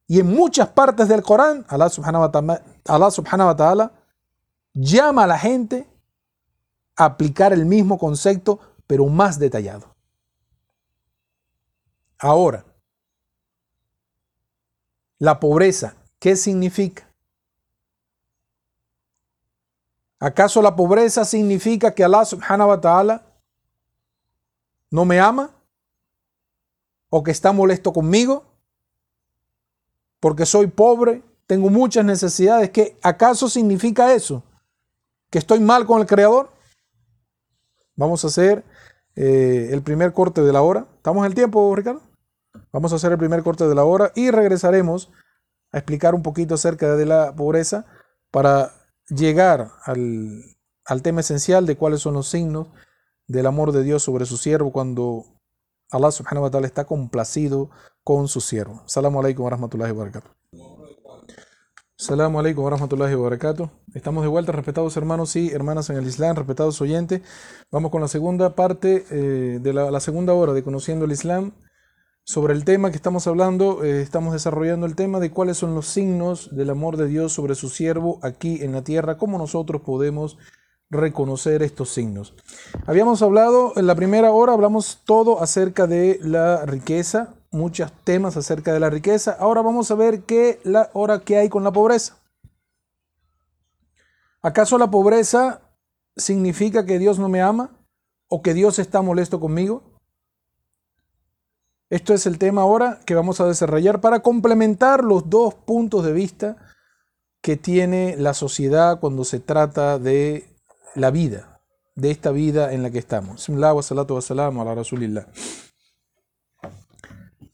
Y en muchas partes del Corán, Allah subhanahu wa ta'ala, llama a la gente a aplicar el mismo concepto, pero más detallado. Ahora, la pobreza, ¿qué significa? ¿Acaso la pobreza significa que Allah subhanahu wa ta'ala no me ama? ¿O que está molesto conmigo? Porque soy pobre, tengo muchas necesidades. ¿Qué acaso significa eso? ¿Que estoy mal con el Creador? Vamos a hacer eh, el primer corte de la hora. ¿Estamos en el tiempo, Ricardo? Vamos a hacer el primer corte de la hora y regresaremos a explicar un poquito acerca de la pobreza para llegar al, al tema esencial de cuáles son los signos del amor de Dios sobre su siervo cuando Allah subhanahu wa ta'ala está complacido con su siervo. Salamu alaikum wa rahmatullahi wa barakatuh. Salamu alaikum wa rahmatullahi wa barakatuh. Estamos de vuelta, respetados hermanos y hermanas en el Islam, respetados oyentes. Vamos con la segunda parte eh, de la, segunda hora de Conociendo el Islam. Sobre el tema que estamos hablando, eh, estamos desarrollando el tema de cuáles son los signos del amor de Dios sobre su siervo aquí en la tierra, cómo nosotros podemos reconocer estos signos. Habíamos hablado en la primera hora, hablamos todo acerca de la riqueza, muchos temas acerca de la riqueza. Ahora vamos a ver qué la hora que hay con la pobreza. ¿Acaso la pobreza significa que Dios no me ama o que Dios está molesto conmigo? Esto es el tema ahora que vamos a desarrollar para complementar los dos puntos de vista que tiene la sociedad cuando se trata de la vida, de esta vida en la que estamos.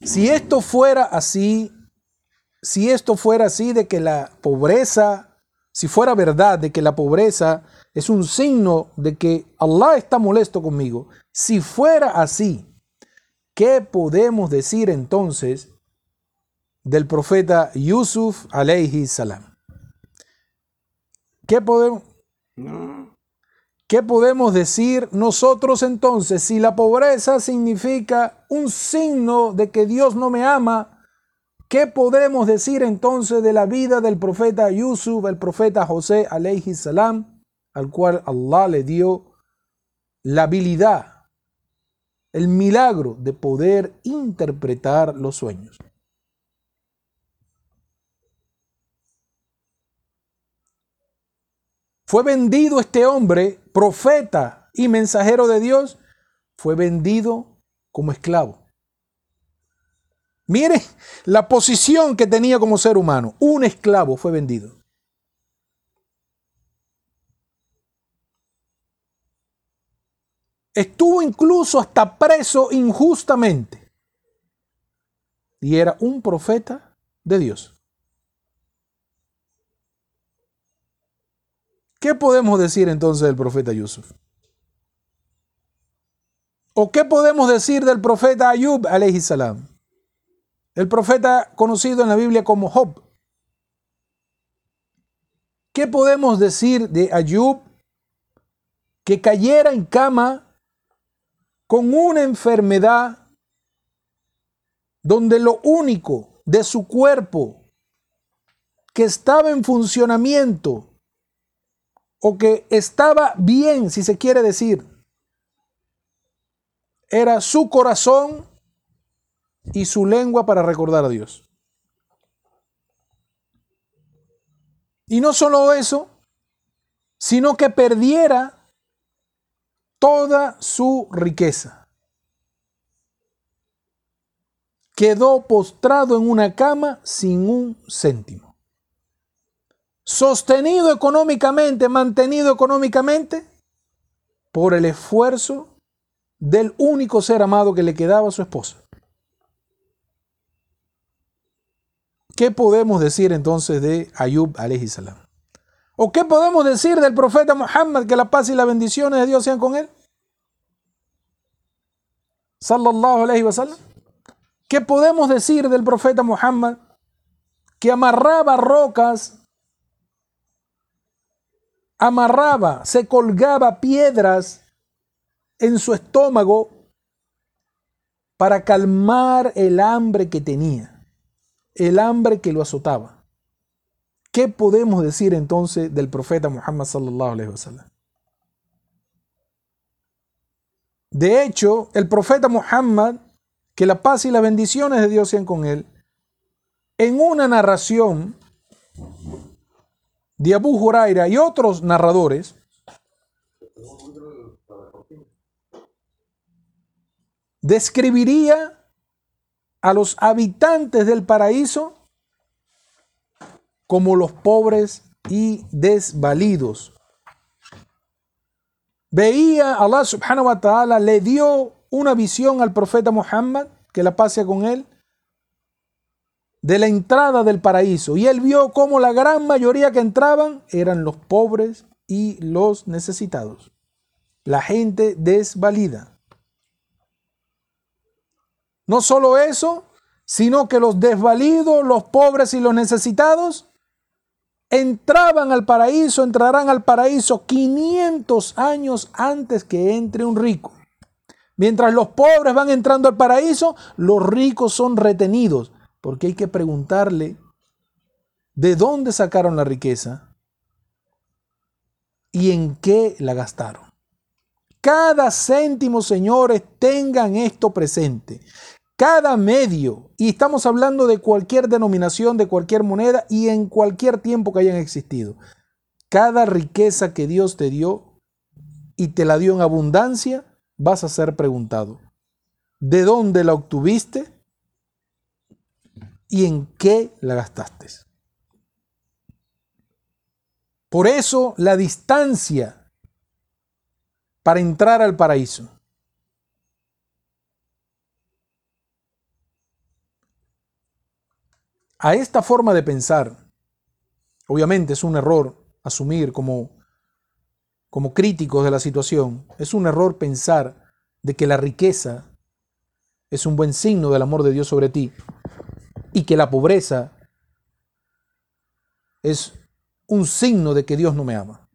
Si esto fuera así, si esto fuera así de que la pobreza, si fuera verdad de que la pobreza es un signo de que Allah está molesto conmigo, si fuera así, ¿qué podemos decir entonces del profeta Yusuf alayhi salam? ¿Qué podemos, ¿Qué podemos decir nosotros entonces si la pobreza significa un signo de que Dios no me ama? ¿Qué podemos decir entonces de la vida del profeta Yusuf, el profeta José alayhi salam, al cual Allah le dio la habilidad, el milagro de poder interpretar los sueños? Fue vendido este hombre, profeta y mensajero de Dios, fue vendido como esclavo. Mire la posición que tenía como ser humano. Un esclavo fue vendido. Estuvo incluso hasta preso injustamente. Y era un profeta de Dios. ¿Qué podemos decir entonces del profeta Yusuf? ¿O qué podemos decir del profeta Ayub, alayhi salam? El profeta conocido en la Biblia como Job. ¿Qué podemos decir de Ayub que cayera en cama con una enfermedad donde lo único de su cuerpo que estaba en funcionamiento o que estaba bien, si se quiere decir, era su corazón y su lengua para recordar a Dios. Y no solo eso, sino que perdiera toda su riqueza. Quedó postrado en una cama sin un céntimo sostenido económicamente, mantenido económicamente por el esfuerzo del único ser amado que le quedaba a su esposa. ¿Qué podemos decir entonces de Ayub alayhi salam? ¿O qué podemos decir del profeta Muhammad que la paz y las bendiciones de Dios sean con él? Sallallahu alayhi wa sallam. ¿Qué podemos decir del profeta Muhammad que amarraba rocas amarraba, se colgaba piedras en su estómago para calmar el hambre que tenía, el hambre que lo azotaba. ¿Qué podemos decir entonces del profeta Muhammad sallallahu alaihi wasallam? De hecho, el profeta Muhammad, que la paz y las bendiciones de Dios sean con él, en una narración de Huraira y otros narradores, describiría a los habitantes del paraíso como los pobres y desvalidos. Veía Allah subhanahu wa ta'ala, le dio una visión al profeta Muhammad, que la pase con él, de la entrada del paraíso y él vio cómo la gran mayoría que entraban eran los pobres y los necesitados, la gente desvalida. No solo eso, sino que los desvalidos, los pobres y los necesitados entraban al paraíso, entrarán al paraíso 500 años antes que entre un rico. Mientras los pobres van entrando al paraíso, los ricos son retenidos porque hay que preguntarle de dónde sacaron la riqueza y en qué la gastaron. Cada céntimo, señores, tengan esto presente. Cada medio, y estamos hablando de cualquier denominación, de cualquier moneda y en cualquier tiempo que hayan existido. Cada riqueza que Dios te dio y te la dio en abundancia, vas a ser preguntado. ¿De dónde la obtuviste? Y en qué la gastaste. Por eso la distancia para entrar al paraíso. A esta forma de pensar, obviamente es un error asumir como, como críticos de la situación, es un error pensar de que la riqueza es un buen signo del amor de Dios sobre ti y que la pobreza es un signo de que Dios no me ama.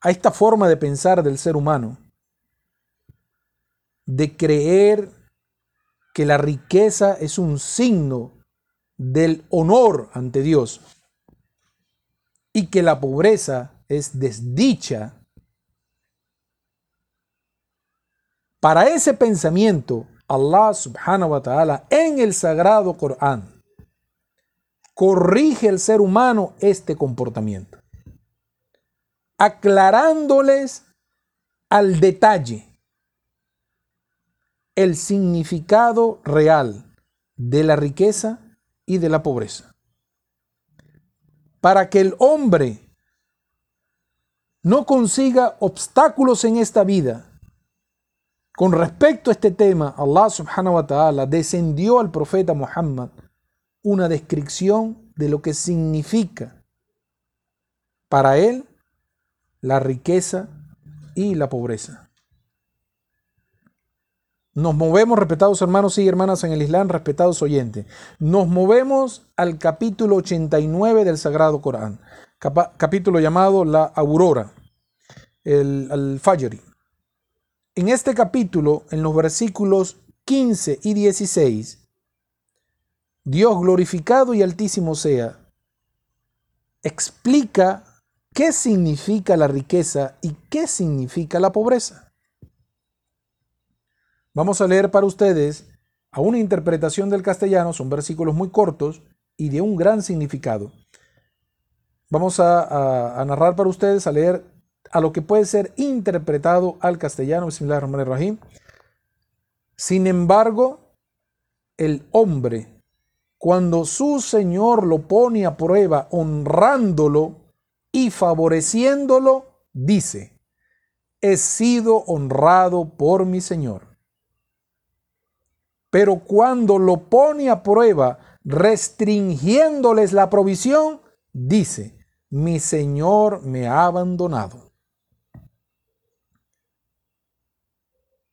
A esta forma de pensar del ser humano, de creer que la riqueza es un signo del honor ante Dios y que la pobreza es desdicha. Para ese pensamiento, Allah subhanahu wa ta'ala en el sagrado Corán corrige al ser humano este comportamiento, aclarándoles al detalle el significado real de la riqueza y de la pobreza. Para que el hombre no consiga obstáculos en esta vida. Con respecto a este tema, Allah subhanahu wa ta'ala descendió al profeta Muhammad una descripción de lo que significa para él la riqueza y la pobreza. Nos movemos, respetados hermanos y hermanas en el Islam, respetados oyentes. Nos movemos al capítulo 89 del Sagrado Corán, capítulo llamado La Aurora, el, el. En este capítulo, en los versículos 15 y 16, Dios glorificado y altísimo sea, explica qué significa la riqueza y qué significa la pobreza. Vamos a leer para ustedes a una interpretación del castellano, son versículos muy cortos y de un gran significado. Vamos a, narrar para ustedes, a leer a lo que puede ser interpretado al castellano. Rahim. Sin embargo, el hombre, cuando su Señor lo pone a prueba, honrándolo y favoreciéndolo, dice, he sido honrado por mi Señor. Pero cuando lo pone a prueba, restringiéndoles la provisión, dice, mi Señor me ha abandonado.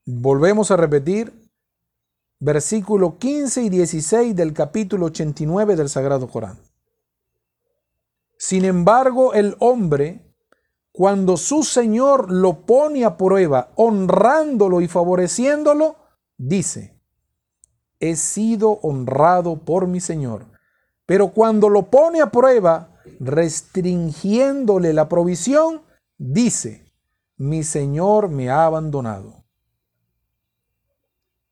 Volvemos a repetir versículo 15 y 16 del capítulo 89 del Sagrado Corán. Sin embargo, el hombre, cuando su Señor lo pone a prueba, honrándolo y favoreciéndolo, dice, he sido honrado por mi Señor. Pero cuando lo pone a prueba, restringiéndole la provisión, dice, mi Señor me ha abandonado.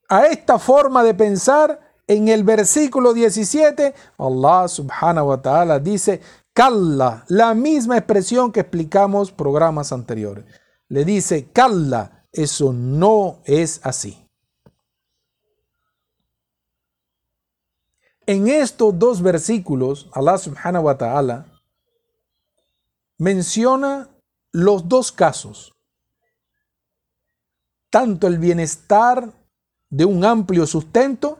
A esta forma de pensar, en el versículo 17, Allah subhanahu wa ta'ala dice, Kalla, la misma expresión que explicamos programas anteriores. Le dice, Kalla, eso no es así. En estos dos versículos, Allah subhanahu wa ta'ala menciona los dos casos, tanto el bienestar de un amplio sustento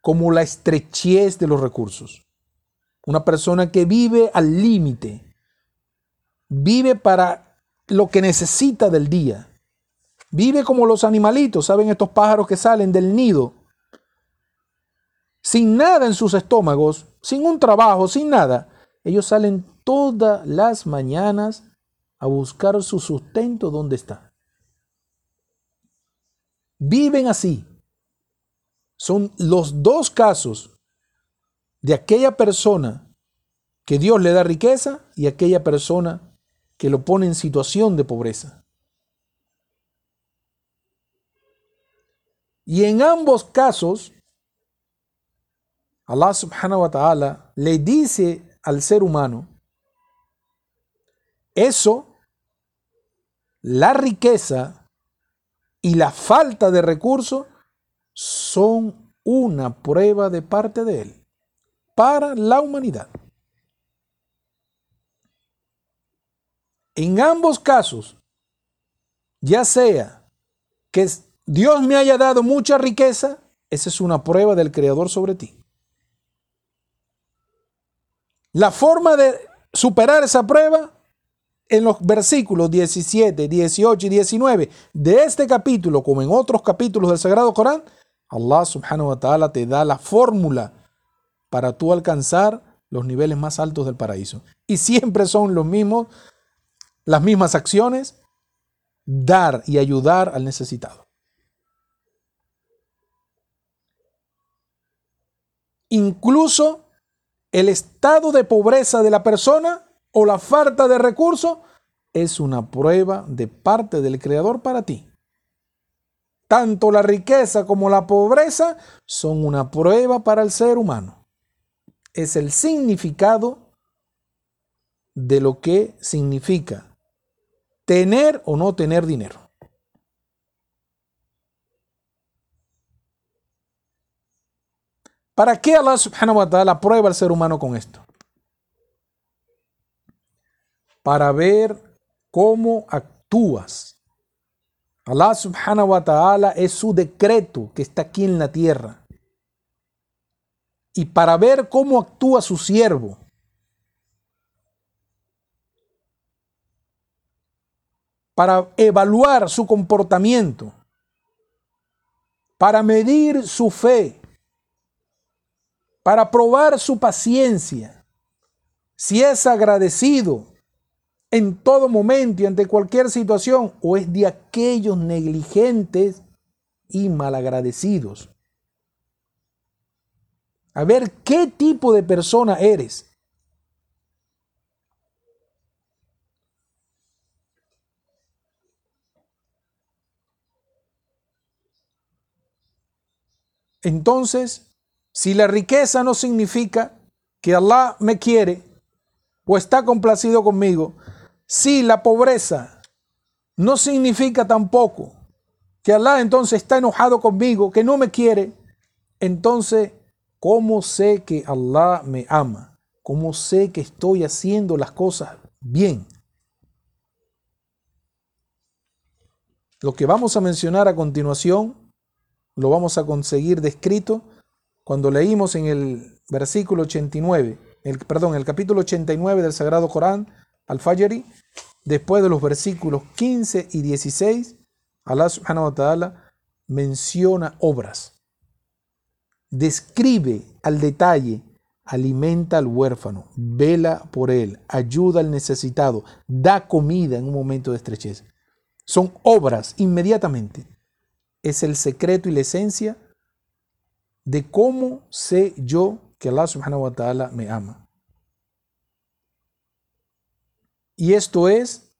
como la estrechez de los recursos. Una persona que vive al límite, vive para lo que necesita del día, vive como los animalitos, ¿saben estos pájaros que salen del nido? sin nada en sus estómagos, sin un trabajo, sin nada, ellos salen todas las mañanas a buscar su sustento donde está. Viven así. Son los dos casos de aquella persona que Dios le da riqueza y aquella persona que lo pone en situación de pobreza. Y en ambos casos, Allah subhanahu wa ta'ala le dice al ser humano, eso, la riqueza y la falta de recursos son una prueba de parte de Él para la humanidad. En ambos casos, ya sea que Dios me haya dado mucha riqueza, esa es una prueba del Creador sobre ti. La forma de superar esa prueba en los versículos 17, 18 y 19 de este capítulo, como en otros capítulos del Sagrado Corán, Allah subhanahu wa ta'ala te da la fórmula para tú alcanzar los niveles más altos del paraíso. Y siempre son los mismos, las mismas acciones, dar y ayudar al necesitado. Incluso el estado de pobreza de la persona o la falta de recursos es una prueba de parte del Creador para ti. Tanto la riqueza como la pobreza son una prueba para el ser humano. Es el significado de lo que significa tener o no tener dinero. ¿Para qué Allah subhanahu wa ta'ala prueba al ser humano con esto? Para ver cómo actúas. Allah subhanahu wa ta'ala es su decreto que está aquí en la tierra. Y para ver cómo actúa su siervo. Para evaluar su comportamiento. Para medir su fe para probar su paciencia, si es agradecido en todo momento y ante cualquier situación, o es de aquellos negligentes y malagradecidos. A ver qué tipo de persona eres. Entonces, si la riqueza no significa que Allah me quiere o está complacido conmigo, si la pobreza no significa tampoco que Allah entonces está enojado conmigo, que no me quiere, entonces, ¿cómo sé que Allah me ama? ¿Cómo sé que estoy haciendo las cosas bien? Lo que vamos a mencionar a continuación lo vamos a conseguir descrito cuando leímos en el versículo 89, el, perdón, el capítulo 89 del Sagrado Corán, Al-Fajri, después de los versículos 15 y 16, Allah subhanahu wa ta'ala menciona obras, describe al detalle, alimenta al huérfano, vela por él, ayuda al necesitado, da comida en un momento de estrechez. Son obras inmediatamente. Es el secreto y la esencia de cómo sé yo que Allah subhanahu wa ta'ala me ama. Y esto es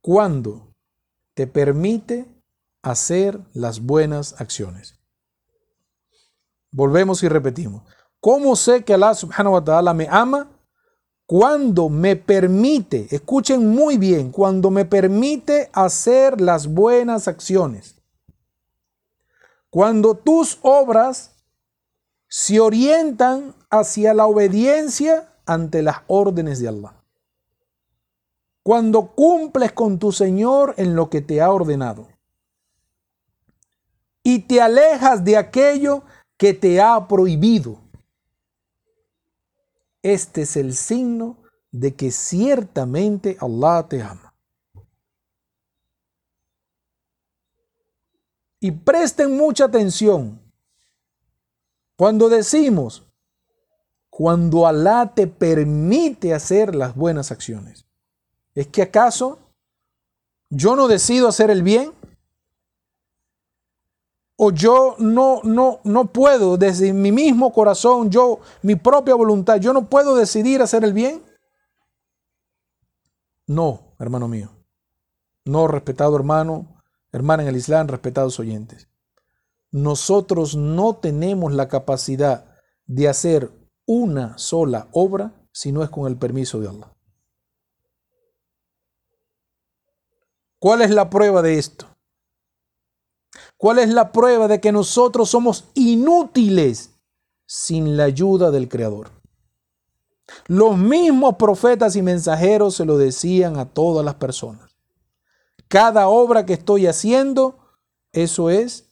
cuando te permite hacer las buenas acciones. Volvemos y repetimos. ¿Cómo sé que Allah subhanahu wa ta'ala me ama? Cuando me permite, escuchen muy bien, cuando me permite hacer las buenas acciones. Cuando tus obras se orientan hacia la obediencia ante las órdenes de Allah. Cuando cumples con tu Señor en lo que te ha ordenado y te alejas de aquello que te ha prohibido. Este es el signo de que ciertamente Allah te ama. Y presten mucha atención cuando decimos, cuando Alá te permite hacer las buenas acciones, ¿es que acaso yo no decido hacer el bien? ¿O yo no, no, no puedo desde mi mismo corazón, yo, mi propia voluntad, yo no puedo decidir hacer el bien? No, hermano mío. No, respetado hermano, hermana en el Islam, respetados oyentes nosotros no tenemos la capacidad de hacer una sola obra si no es con el permiso de Allah. ¿Cuál es la prueba de esto? ¿Cuál es la prueba de que nosotros somos inútiles sin la ayuda del Creador? Los mismos profetas y mensajeros se lo decían a todas las personas. Cada obra que estoy haciendo, eso es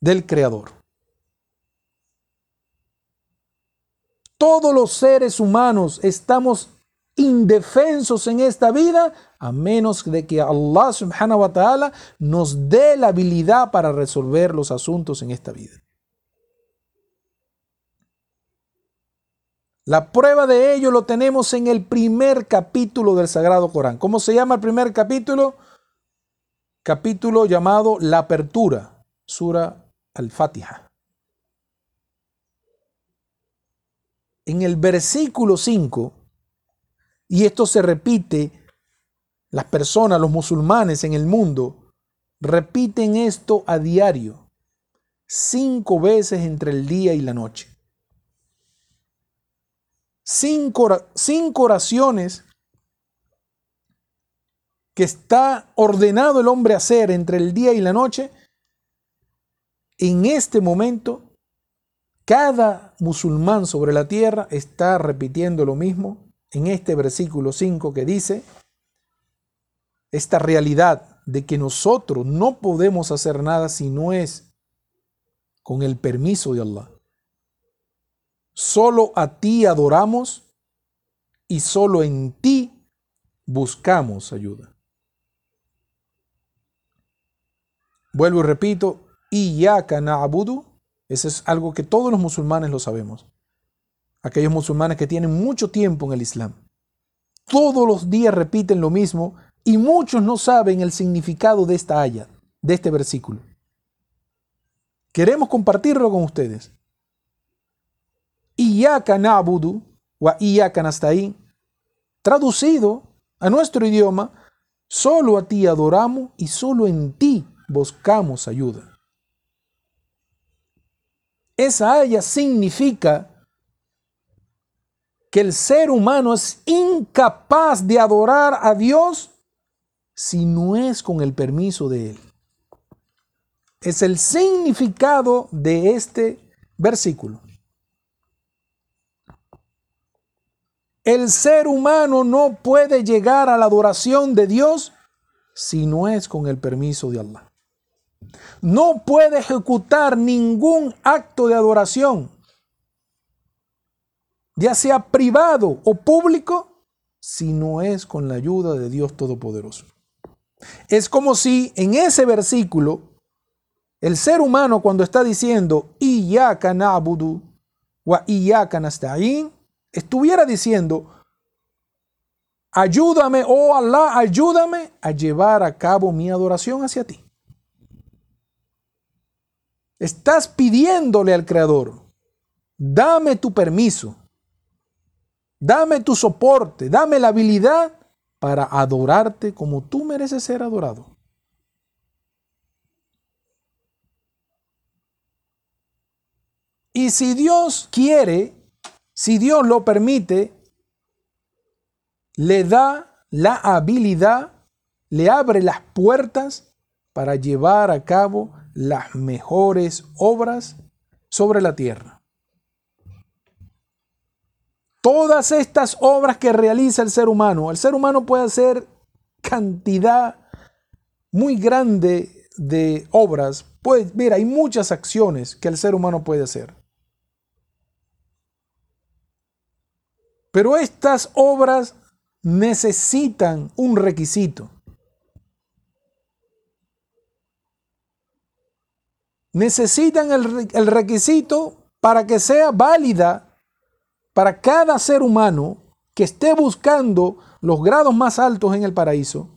del Creador. Todos los seres humanos estamos indefensos en esta vida a menos de que Allah subhanahu wa ta'ala nos dé la habilidad para resolver los asuntos en esta vida. La prueba de ello lo tenemos en el primer capítulo del Sagrado Corán. ¿Cómo se llama el primer capítulo? Capítulo llamado La Apertura, Sura Al-Fatiha. En el versículo 5, y esto se repite, las personas, los musulmanes en el mundo, repiten esto a diario, cinco veces entre el día y la noche. Cinco, oraciones que está ordenado el hombre hacer entre el día y la noche, en este momento, cada musulmán sobre la tierra está repitiendo lo mismo en este versículo 5 que dice, esta realidad de que nosotros no podemos hacer nada si no es con el permiso de Allah. Solo a ti adoramos y solo en ti buscamos ayuda. Vuelvo y repito, Iyaka na'budu, eso es algo que todos los musulmanes lo sabemos. Aquellos musulmanes que tienen mucho tiempo en el Islam. Todos los días repiten lo mismo y muchos no saben el significado de esta ayat, de este versículo. Queremos compartirlo con ustedes. Iyaka na'budu wa iyaka. Traducido a nuestro idioma, solo a ti adoramos y solo en ti buscamos ayuda. Esa haya significa que el ser humano es incapaz de adorar a Dios si no es con el permiso de Él. Es el significado de este versículo. El ser humano no puede llegar a la adoración de Dios si no es con el permiso de Allah. No puede ejecutar ningún acto de adoración, ya sea privado o público, si no es con la ayuda de Dios Todopoderoso. Es como si en ese versículo el ser humano cuando está diciendo Iyaka na'budu wa iyaka nasta'in estuviera diciendo, ayúdame, oh Allah, ayúdame a llevar a cabo mi adoración hacia ti. Estás pidiéndole al Creador, dame tu permiso, dame tu soporte, dame la habilidad para adorarte como tú mereces ser adorado. Y si Dios quiere, si Dios lo permite, le da la habilidad, le abre las puertas para llevar a cabo las mejores obras sobre la tierra. Todas estas obras que realiza el ser humano, el ser humano puede hacer cantidad muy grande de obras. Mira, hay muchas acciones que el ser humano puede hacer. Pero estas obras necesitan un requisito. Necesitan el, requisito para que sea válida para cada ser humano que esté buscando los grados más altos en el paraíso.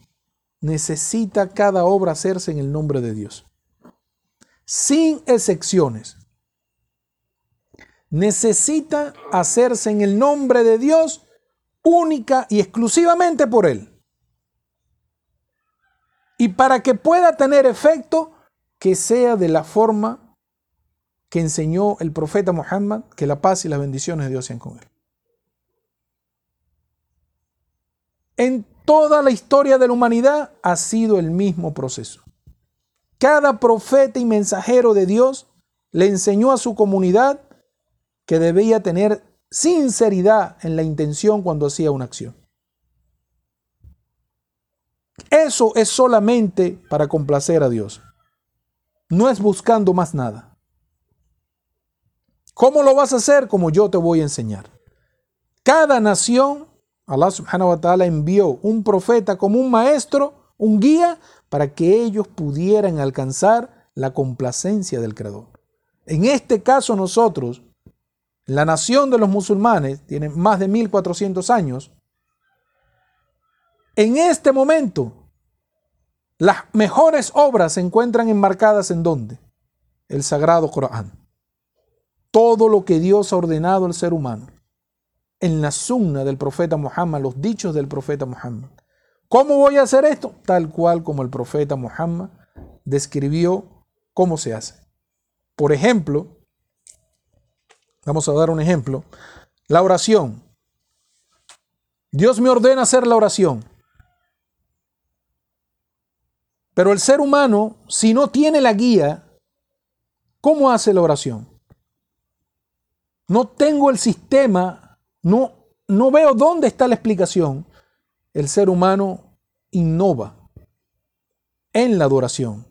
Necesita cada obra hacerse en el nombre de Dios. Sin excepciones necesita hacerse en el nombre de Dios única y exclusivamente por Él. Y para que pueda tener efecto, que sea de la forma que enseñó el profeta Muhammad, que la paz y las bendiciones de Dios sean con él. En toda la historia de la humanidad ha sido el mismo proceso. Cada profeta y mensajero de Dios le enseñó a su comunidad que debía tener sinceridad en la intención cuando hacía una acción. Eso es solamente para complacer a Dios. No es buscando más nada. ¿Cómo lo vas a hacer? Como yo te voy a enseñar. Cada nación, Allah subhanahu wa ta'ala envió un profeta como un maestro, un guía, para que ellos pudieran alcanzar la complacencia del Creador. En este caso nosotros, la nación de los musulmanes, tiene más de 1400 años, en este momento las mejores obras se encuentran enmarcadas en dónde? El sagrado Corán. Todo lo que Dios ha ordenado al ser humano. En la sunna del profeta Muhammad, los dichos del profeta Muhammad. ¿Cómo voy a hacer esto? Tal cual como el profeta Muhammad describió cómo se hace. Por ejemplo, vamos a dar un ejemplo, la oración. Dios me ordena hacer la oración. Pero el ser humano, si no tiene la guía, ¿cómo hace la oración? No tengo el sistema, no, no veo dónde está la explicación. El ser humano innova en la adoración.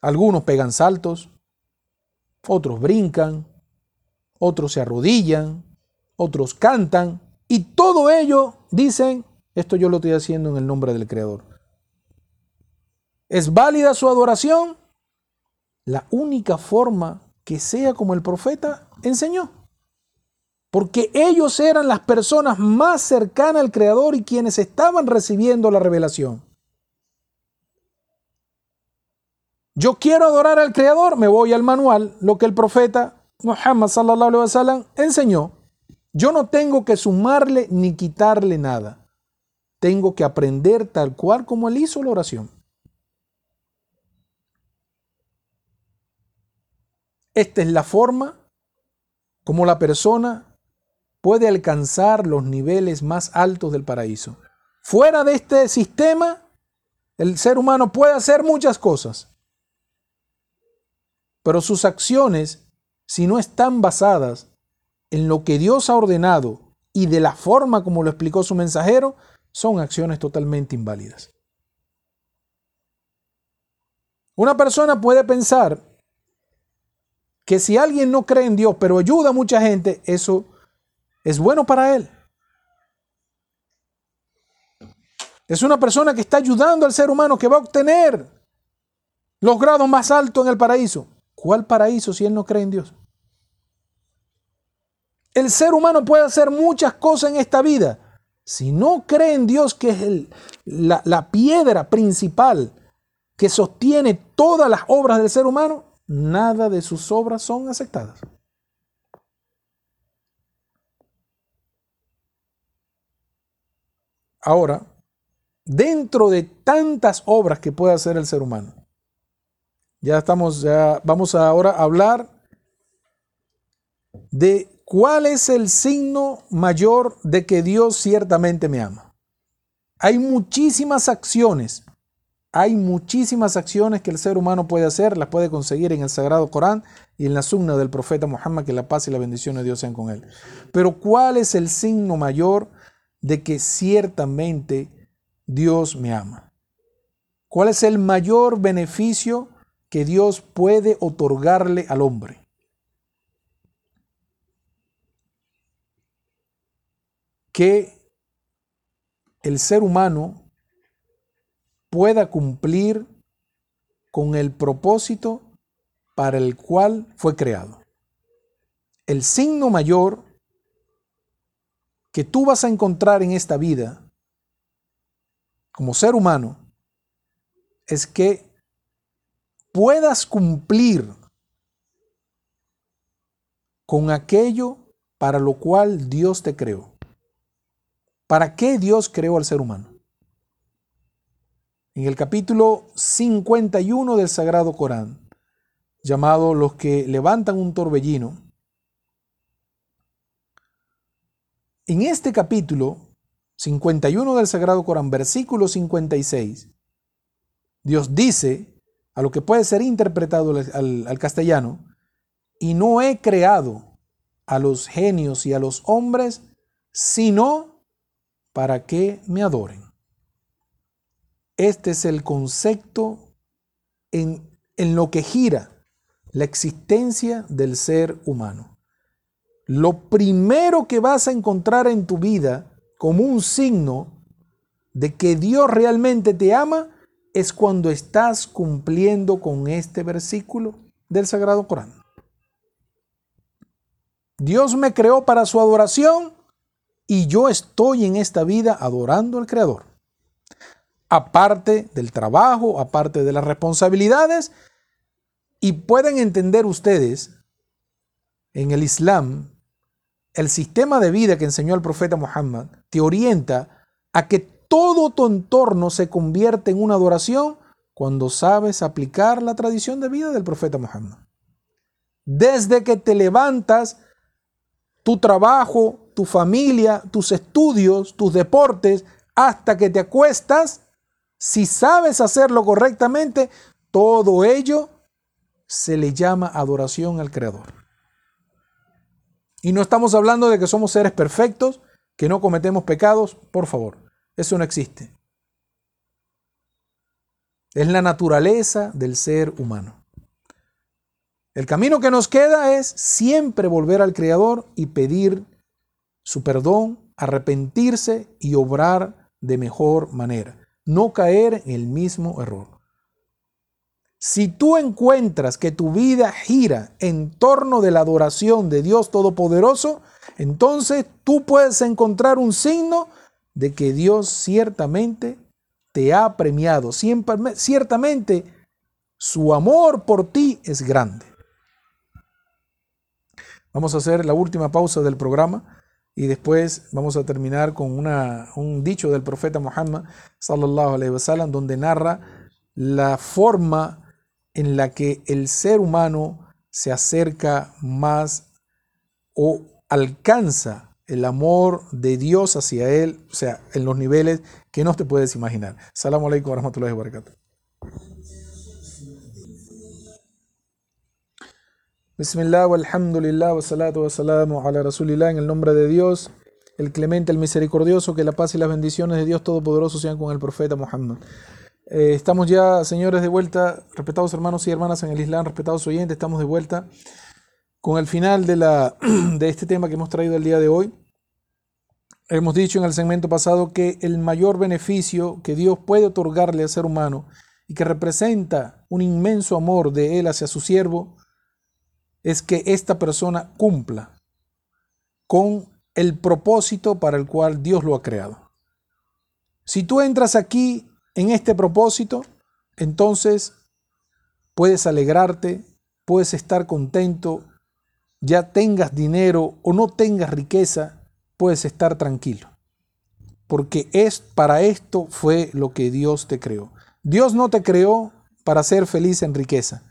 Algunos pegan saltos, otros brincan, otros se arrodillan, otros cantan, y todo ello dicen, esto yo lo estoy haciendo en el nombre del Creador. ¿Es válida su adoración? La única forma que sea como el profeta enseñó. Porque ellos eran las personas más cercanas al Creador y quienes estaban recibiendo la revelación. Yo quiero adorar al Creador, me voy al manual, lo que el profeta Muhammad enseñó. Yo no tengo que sumarle ni quitarle nada. Tengo que aprender tal cual como él hizo la oración. Esta es la forma como la persona puede alcanzar los niveles más altos del paraíso. Fuera de este sistema, el ser humano puede hacer muchas cosas, pero sus acciones, si no están basadas en lo que Dios ha ordenado y de la forma como lo explicó su mensajero, son acciones totalmente inválidas. Una persona puede pensar que si alguien no cree en Dios, pero ayuda a mucha gente, eso es bueno para él. Es una persona que está ayudando al ser humano que va a obtener los grados más altos en el paraíso. ¿Cuál paraíso si él no cree en Dios? El ser humano puede hacer muchas cosas en esta vida. Si no cree en Dios, que es la, la piedra principal que sostiene todas las obras del ser humano, nada de sus obras son aceptadas. Ahora, dentro de tantas obras que puede hacer el ser humano, ya estamos, ya vamos ahora a hablar de cuál es el signo mayor de que Dios ciertamente me ama. Hay muchísimas acciones hay muchísimas acciones que el ser humano puede hacer, las puede conseguir en el Sagrado Corán y en la sunna del profeta Muhammad, que la paz y la bendición de Dios sean con él. Pero ¿cuál es el signo mayor de que ciertamente Dios me ama? ¿Cuál es el mayor beneficio que Dios puede otorgarle al hombre? Que el ser humano pueda cumplir con el propósito para el cual fue creado. El signo mayor que tú vas a encontrar en esta vida como ser humano es que puedas cumplir con aquello para lo cual Dios te creó. ¿Para qué Dios creó al ser humano? En el capítulo 51 del Sagrado Corán, llamado Los que levantan un torbellino, en este capítulo 51 del Sagrado Corán, versículo 56, Dios dice, a lo que puede ser interpretado al, al castellano, y no he creado a los genios y a los hombres, sino para que me adoren. Este es el concepto en, en lo que gira la existencia del ser humano. Lo primero que vas a encontrar en tu vida como un signo de que Dios realmente te ama es cuando estás cumpliendo con este versículo del Sagrado Corán. Dios me creó para su adoración y yo estoy en esta vida adorando al Creador. Aparte del trabajo, aparte de las responsabilidades, y pueden entender ustedes, en el Islam, el sistema de vida que enseñó el profeta Muhammad te orienta a que todo tu entorno se convierte en una adoración cuando sabes aplicar la tradición de vida del profeta Muhammad. Desde que te levantas, tu trabajo, tu familia, tus estudios, tus deportes, hasta que te acuestas, si sabes hacerlo correctamente, todo ello se le llama adoración al Creador. Y no estamos hablando de que somos seres perfectos, que no cometemos pecados, por favor, eso no existe. Es la naturaleza del ser humano. El camino que nos queda es siempre volver al Creador y pedir su perdón, arrepentirse y obrar de mejor manera. No caer en el mismo error. Si tú encuentras que tu vida gira en torno de la adoración de Dios Todopoderoso, entonces tú puedes encontrar un signo de que Dios ciertamente te ha premiado. ciertamente su amor por ti es grande. Vamos a hacer la última pausa del programa y después vamos a terminar con una, un dicho del profeta Muhammad sallallahu alaihi wasallam donde narra la forma en la que el ser humano se acerca más o alcanza el amor de Dios hacia él, o sea, en los niveles que no te puedes imaginar. Salam alaikum wa rahmatullahi wa barakatuh. Bismillah, walhamdulillah, wa salatu wa salamu ala rasulillah, en el nombre de Dios, el clemente, el misericordioso, que la paz y las bendiciones de Dios Todopoderoso sean con el profeta Muhammad. Eh, estamos ya, señores, de vuelta, respetados hermanos y hermanas en el Islam, respetados oyentes, estamos de vuelta con el final de, la, de este tema que hemos traído el día de hoy. Hemos dicho en el segmento pasado que el mayor beneficio que Dios puede otorgarle al ser humano y que representa un inmenso amor de Él hacia su siervo es que esta persona cumpla con el propósito para el cual Dios lo ha creado. Si tú entras aquí en este propósito, entonces puedes alegrarte, puedes estar contento, ya tengas dinero o no tengas riqueza, puedes estar tranquilo. Porque es para esto fue lo que Dios te creó. Dios no te creó para ser feliz en riqueza.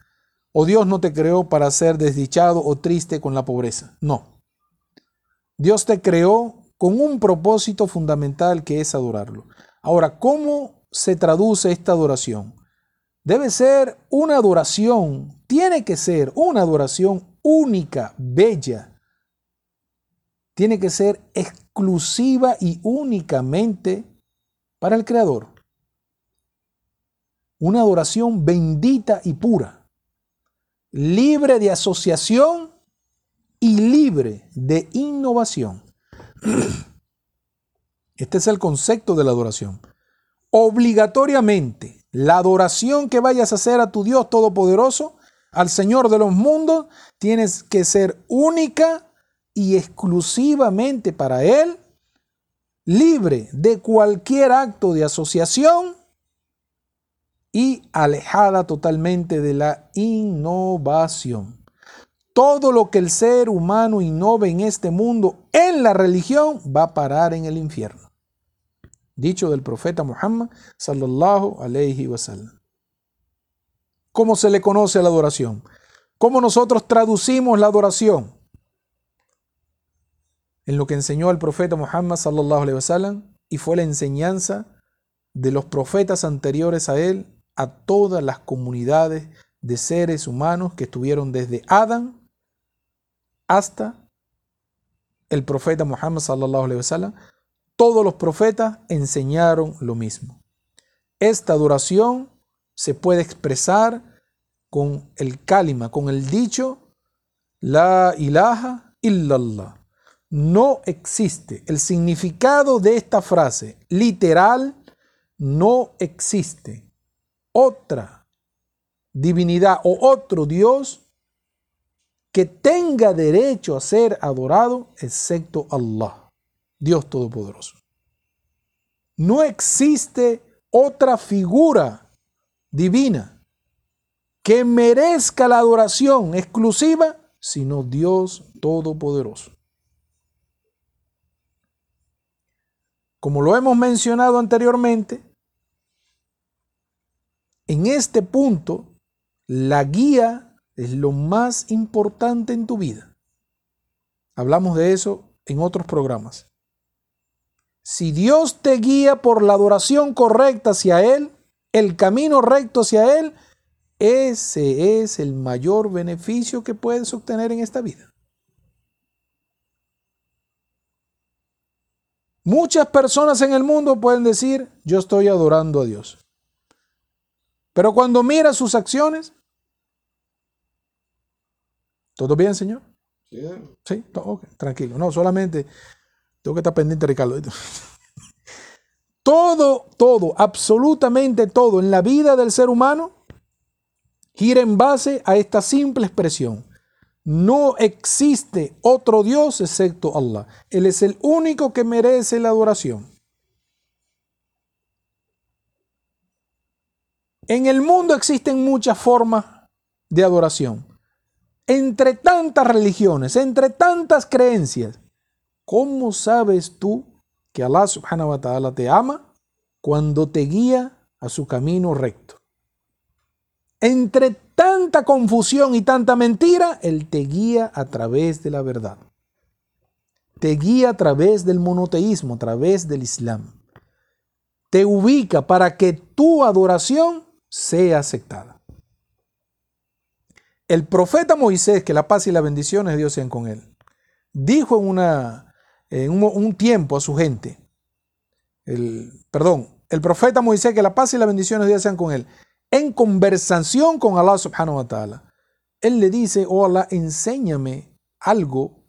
O Dios no te creó para ser desdichado o triste con la pobreza. No. Dios te creó con un propósito fundamental que es adorarlo. Ahora, ¿cómo se traduce esta adoración? Debe ser una adoración, tiene que ser una adoración única, bella. Tiene que ser exclusiva y únicamente para el Creador. Una adoración bendita y pura, libre de asociación y libre de innovación. Este es el concepto de la adoración obligatoriamente la adoración que vayas a hacer a tu Dios Todopoderoso, al Señor de los mundos, tienes que ser única y exclusivamente para Él, libre de cualquier acto de asociación y alejada totalmente de la innovación. Todo lo que el ser humano innove en este mundo, en la religión, va a parar en el infierno dicho del profeta Muhammad sallallahu alayhi wasallam. ¿Cómo se le conoce a la adoración? ¿Cómo nosotros traducimos la adoración? En lo que enseñó el profeta Muhammad sallallahu alayhi wasallam y fue la enseñanza de los profetas anteriores a él a todas las comunidades de seres humanos que estuvieron desde Adán hasta el profeta Muhammad sallallahu alaihi wasallam, todos los profetas enseñaron lo mismo. Esta adoración se puede expresar con el kalima, con el dicho la ilaha illallah. No existe. El significado de esta frase literal no existe otra divinidad o otro Dios que tenga derecho a ser adorado excepto Allah, Dios Todopoderoso. No existe otra figura divina que merezca la adoración exclusiva sino Dios Todopoderoso. Como lo hemos mencionado anteriormente, en este punto, la guía es lo más importante en tu vida. Hablamos de eso en otros programas. Si Dios te guía por la adoración correcta hacia Él, el camino recto hacia Él, ese es el mayor beneficio que puedes obtener en esta vida. Muchas personas en el mundo pueden decir, yo estoy adorando a Dios. Pero cuando mira sus acciones, ¿todo bien, Señor? Sí, tranquilo. No, solamente tengo que estar pendiente, Ricardo. Todo, todo, absolutamente todo en la vida del ser humano gira en base a esta simple expresión. No existe otro Dios excepto Allah. Él es el único que merece la adoración. En el mundo existen muchas formas de adoración. Entre tantas religiones, entre tantas creencias, ¿cómo sabes tú que Allah subhanahu wa ta'ala te ama cuando te guía a su camino recto? Entre tanta confusión y tanta mentira, Él te guía a través de la verdad. Te guía a través del monoteísmo, a través del Islam. Te ubica para que tu adoración sea aceptada. El profeta Moisés, que la paz y las bendiciones de Dios sean con él, dijo en, una, en un, tiempo a su gente, el, perdón, el profeta Moisés, que la paz y las bendiciones de Dios sean con él, en conversación con Allah subhanahu wa ta'ala, él le dice, oh Allah, enséñame algo, o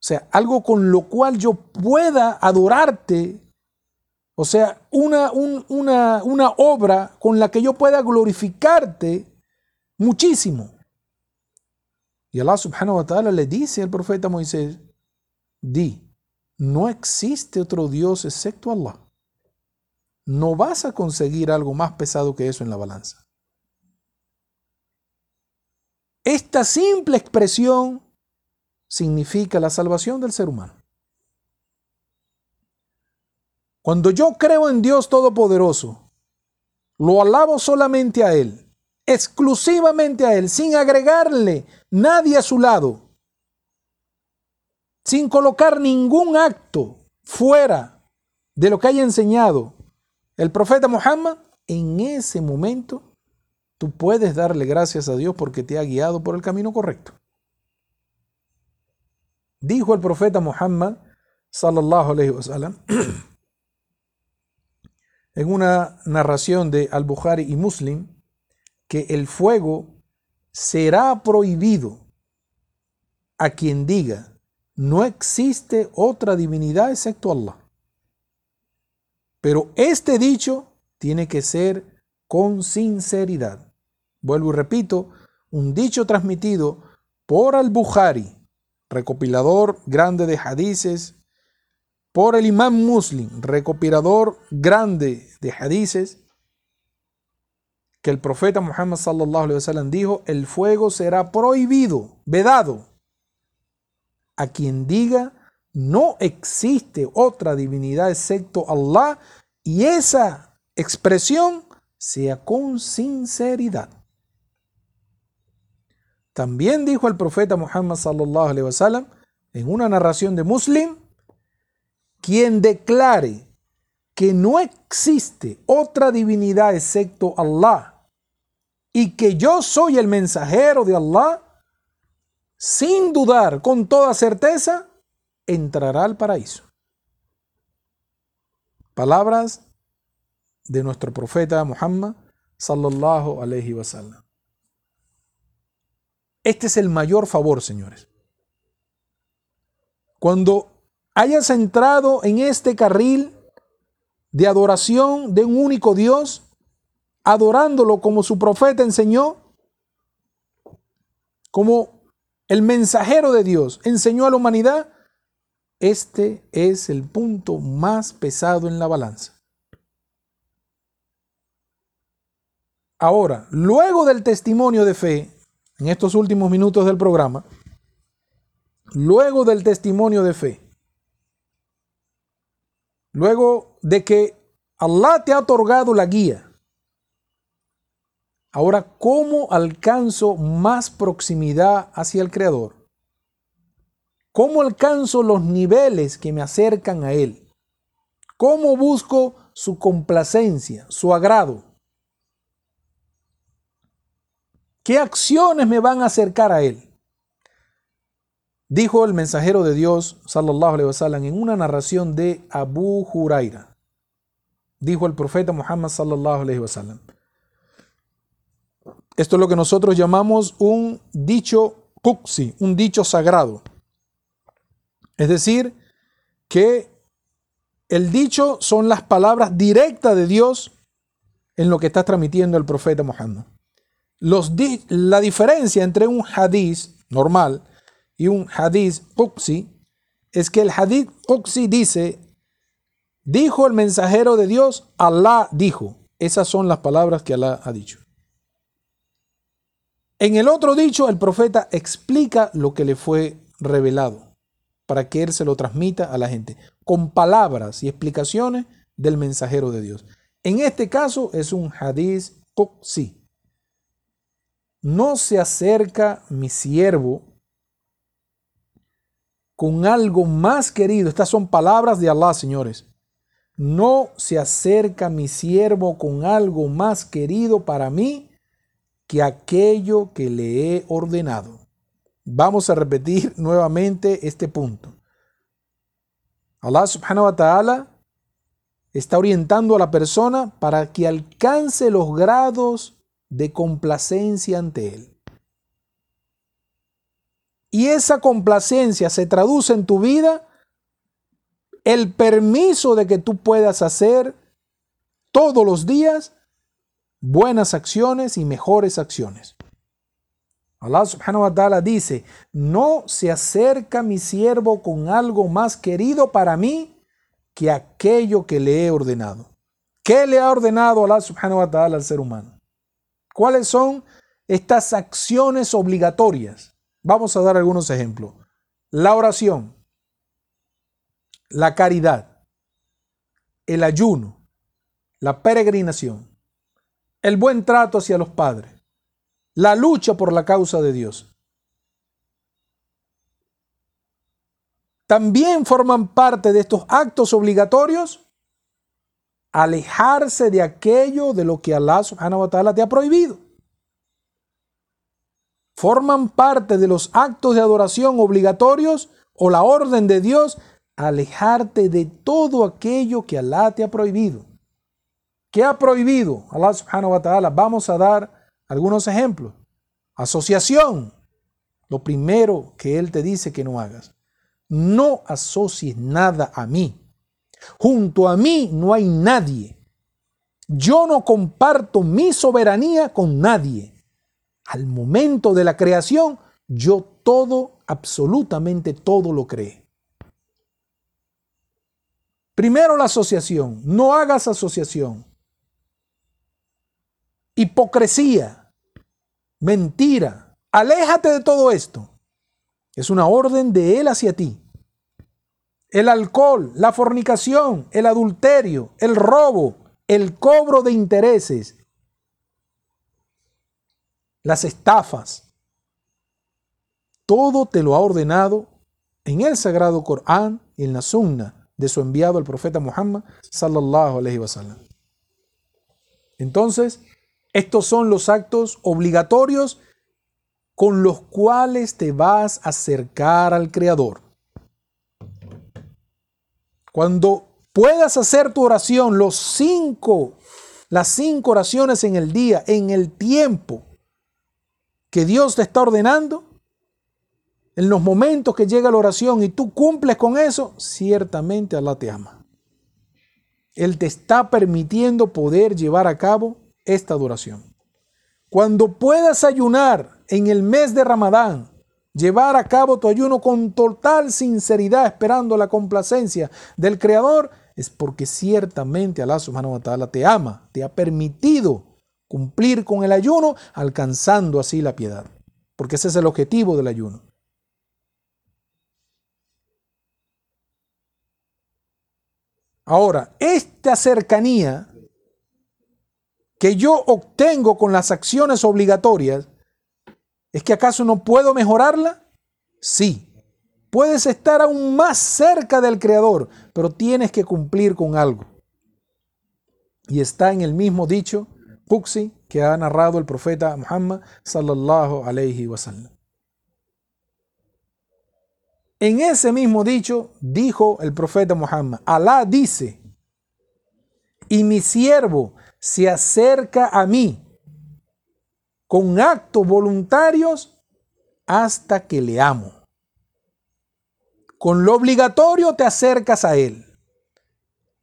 sea, algo con lo cual yo pueda adorarte, o sea, una, una, una obra con la que yo pueda glorificarte muchísimo. Y Allah subhanahu wa ta'ala le dice al profeta Moisés, di, no existe otro Dios excepto Allah no vas a conseguir algo más pesado que eso en la balanza. Esta simple expresión significa la salvación del ser humano. Cuando yo creo en Dios Todopoderoso, lo alabo solamente a Él, exclusivamente a Él, sin agregarle nadie a su lado, sin colocar ningún acto fuera de lo que haya enseñado, el profeta Muhammad, en ese momento, tú puedes darle gracias a Dios porque te ha guiado por el camino correcto. Dijo el profeta Muhammad, sallallahu alayhi wa sallam, en una narración de Al-Bukhari y Muslim, que el fuego será prohibido a quien diga, no existe otra divinidad excepto Allah. Pero este dicho tiene que ser con sinceridad. Vuelvo y repito, un dicho transmitido por al-Bukhari, recopilador grande de hadices, por el imam muslim, recopilador grande de hadices, que el profeta Muhammad sallallahu alaihi wasallam dijo, el fuego será prohibido, vedado, a quien diga no existe otra divinidad excepto Allah y esa expresión sea con sinceridad. También dijo el profeta Muhammad sallallahu alaihi wasallam en una narración de Muslim, quien declare que no existe otra divinidad excepto Allah y que yo soy el mensajero de Allah, sin dudar, con toda certeza, entrará al paraíso. Palabras de nuestro profeta Muhammad sallallahu alaihi wasallam. Este es el mayor favor, señores. Cuando hayas entrado en este carril de adoración de un único Dios, adorándolo como su profeta enseñó, como el mensajero de Dios enseñó a la humanidad, este es el punto más pesado en la balanza. Ahora, luego del testimonio de fe, en estos últimos minutos del programa, luego del testimonio de fe, luego de que Allah te ha otorgado la guía, ahora, ¿cómo alcanzo más proximidad hacia el Creador? ¿Cómo alcanzo los niveles que me acercan a Él? ¿Cómo busco su complacencia, su agrado? ¿Qué acciones me van a acercar a Él? Dijo el mensajero de Dios, sallallahu alaihi wasallam, en una narración de Abu Huraira. Dijo el profeta Muhammad, sallallahu alaihi wasallam. Esto es lo que nosotros llamamos un dicho kuksi, un dicho sagrado. Es decir, que el dicho son las palabras directas de Dios en lo que está transmitiendo el profeta Muhammad. La diferencia entre un hadith normal y un hadith Qudsi es que el hadith Qudsi dice, dijo el mensajero de Dios, Allah dijo. Esas son las palabras que Allah ha dicho. En el otro dicho, el profeta explica lo que le fue revelado para que Él se lo transmita a la gente, con palabras y explicaciones del mensajero de Dios. En este caso es un hadith sí. No se acerca mi siervo con algo más querido. Estas son palabras de Allah, señores. No se acerca mi siervo con algo más querido para mí que aquello que le he ordenado. Vamos a repetir nuevamente este punto. Allah subhanahu wa ta'ala está orientando a la persona para que alcance los grados de complacencia ante Él. Y esa complacencia se traduce en tu vida el permiso de que tú puedas hacer todos los días buenas acciones y mejores acciones. Allah subhanahu wa ta'ala dice, no se acerca mi siervo con algo más querido para mí que aquello que le he ordenado. ¿Qué le ha ordenado Allah subhanahu wa ta'ala al ser humano? ¿Cuáles son estas acciones obligatorias? Vamos a dar algunos ejemplos. La oración, la caridad, el ayuno, la peregrinación, el buen trato hacia los padres, la lucha por la causa de Dios. También forman parte de estos actos obligatorios alejarse de aquello de lo que Allah subhanahu wa ta'ala te ha prohibido. Forman parte de los actos de adoración obligatorios o la orden de Dios alejarte de todo aquello que Allah te ha prohibido. ¿Qué ha prohibido Allah subhanahu wa ta'ala? Vamos a dar algunos ejemplos. Asociación. Lo primero que Él te dice que no hagas. No asocies nada a mí. Junto a mí no hay nadie. Yo no comparto mi soberanía con nadie. Al momento de la creación, yo todo, absolutamente todo lo creé. Primero la asociación. No hagas asociación hipocresía, mentira. Aléjate de todo esto. Es una orden de Él hacia ti. El alcohol, la fornicación, el adulterio, el robo, el cobro de intereses, las estafas. Todo te lo ha ordenado en el sagrado Corán y en la sunna de su enviado el profeta Muhammad sallallahu alaihi wasallam. Entonces, estos son los actos obligatorios con los cuales te vas a acercar al Creador. Cuando puedas hacer tu oración, los cinco, las cinco oraciones en el día, en el tiempo que Dios te está ordenando, en los momentos que llega la oración y tú cumples con eso, ciertamente Allah te ama. Él te está permitiendo poder llevar a cabo esta adoración. Cuando puedas ayunar en el mes de Ramadán, llevar a cabo tu ayuno con total sinceridad, esperando la complacencia del Creador, es porque ciertamente Allah subhanahu wa ta'ala te ama, te ha permitido cumplir con el ayuno, alcanzando así la piedad. Porque ese es el objetivo del ayuno. Ahora, esta cercanía que yo obtengo con las acciones obligatorias, ¿es que acaso no puedo mejorarla? Sí. Puedes estar aún más cerca del Creador, pero tienes que cumplir con algo. Y está en el mismo dicho, Que ha narrado el profeta Muhammad sallallahu alayhi wasallam. En ese mismo dicho dijo el profeta Muhammad, Alá dice, y mi siervo se acerca a mí con actos voluntarios hasta que le amo. Con lo obligatorio te acercas a Él.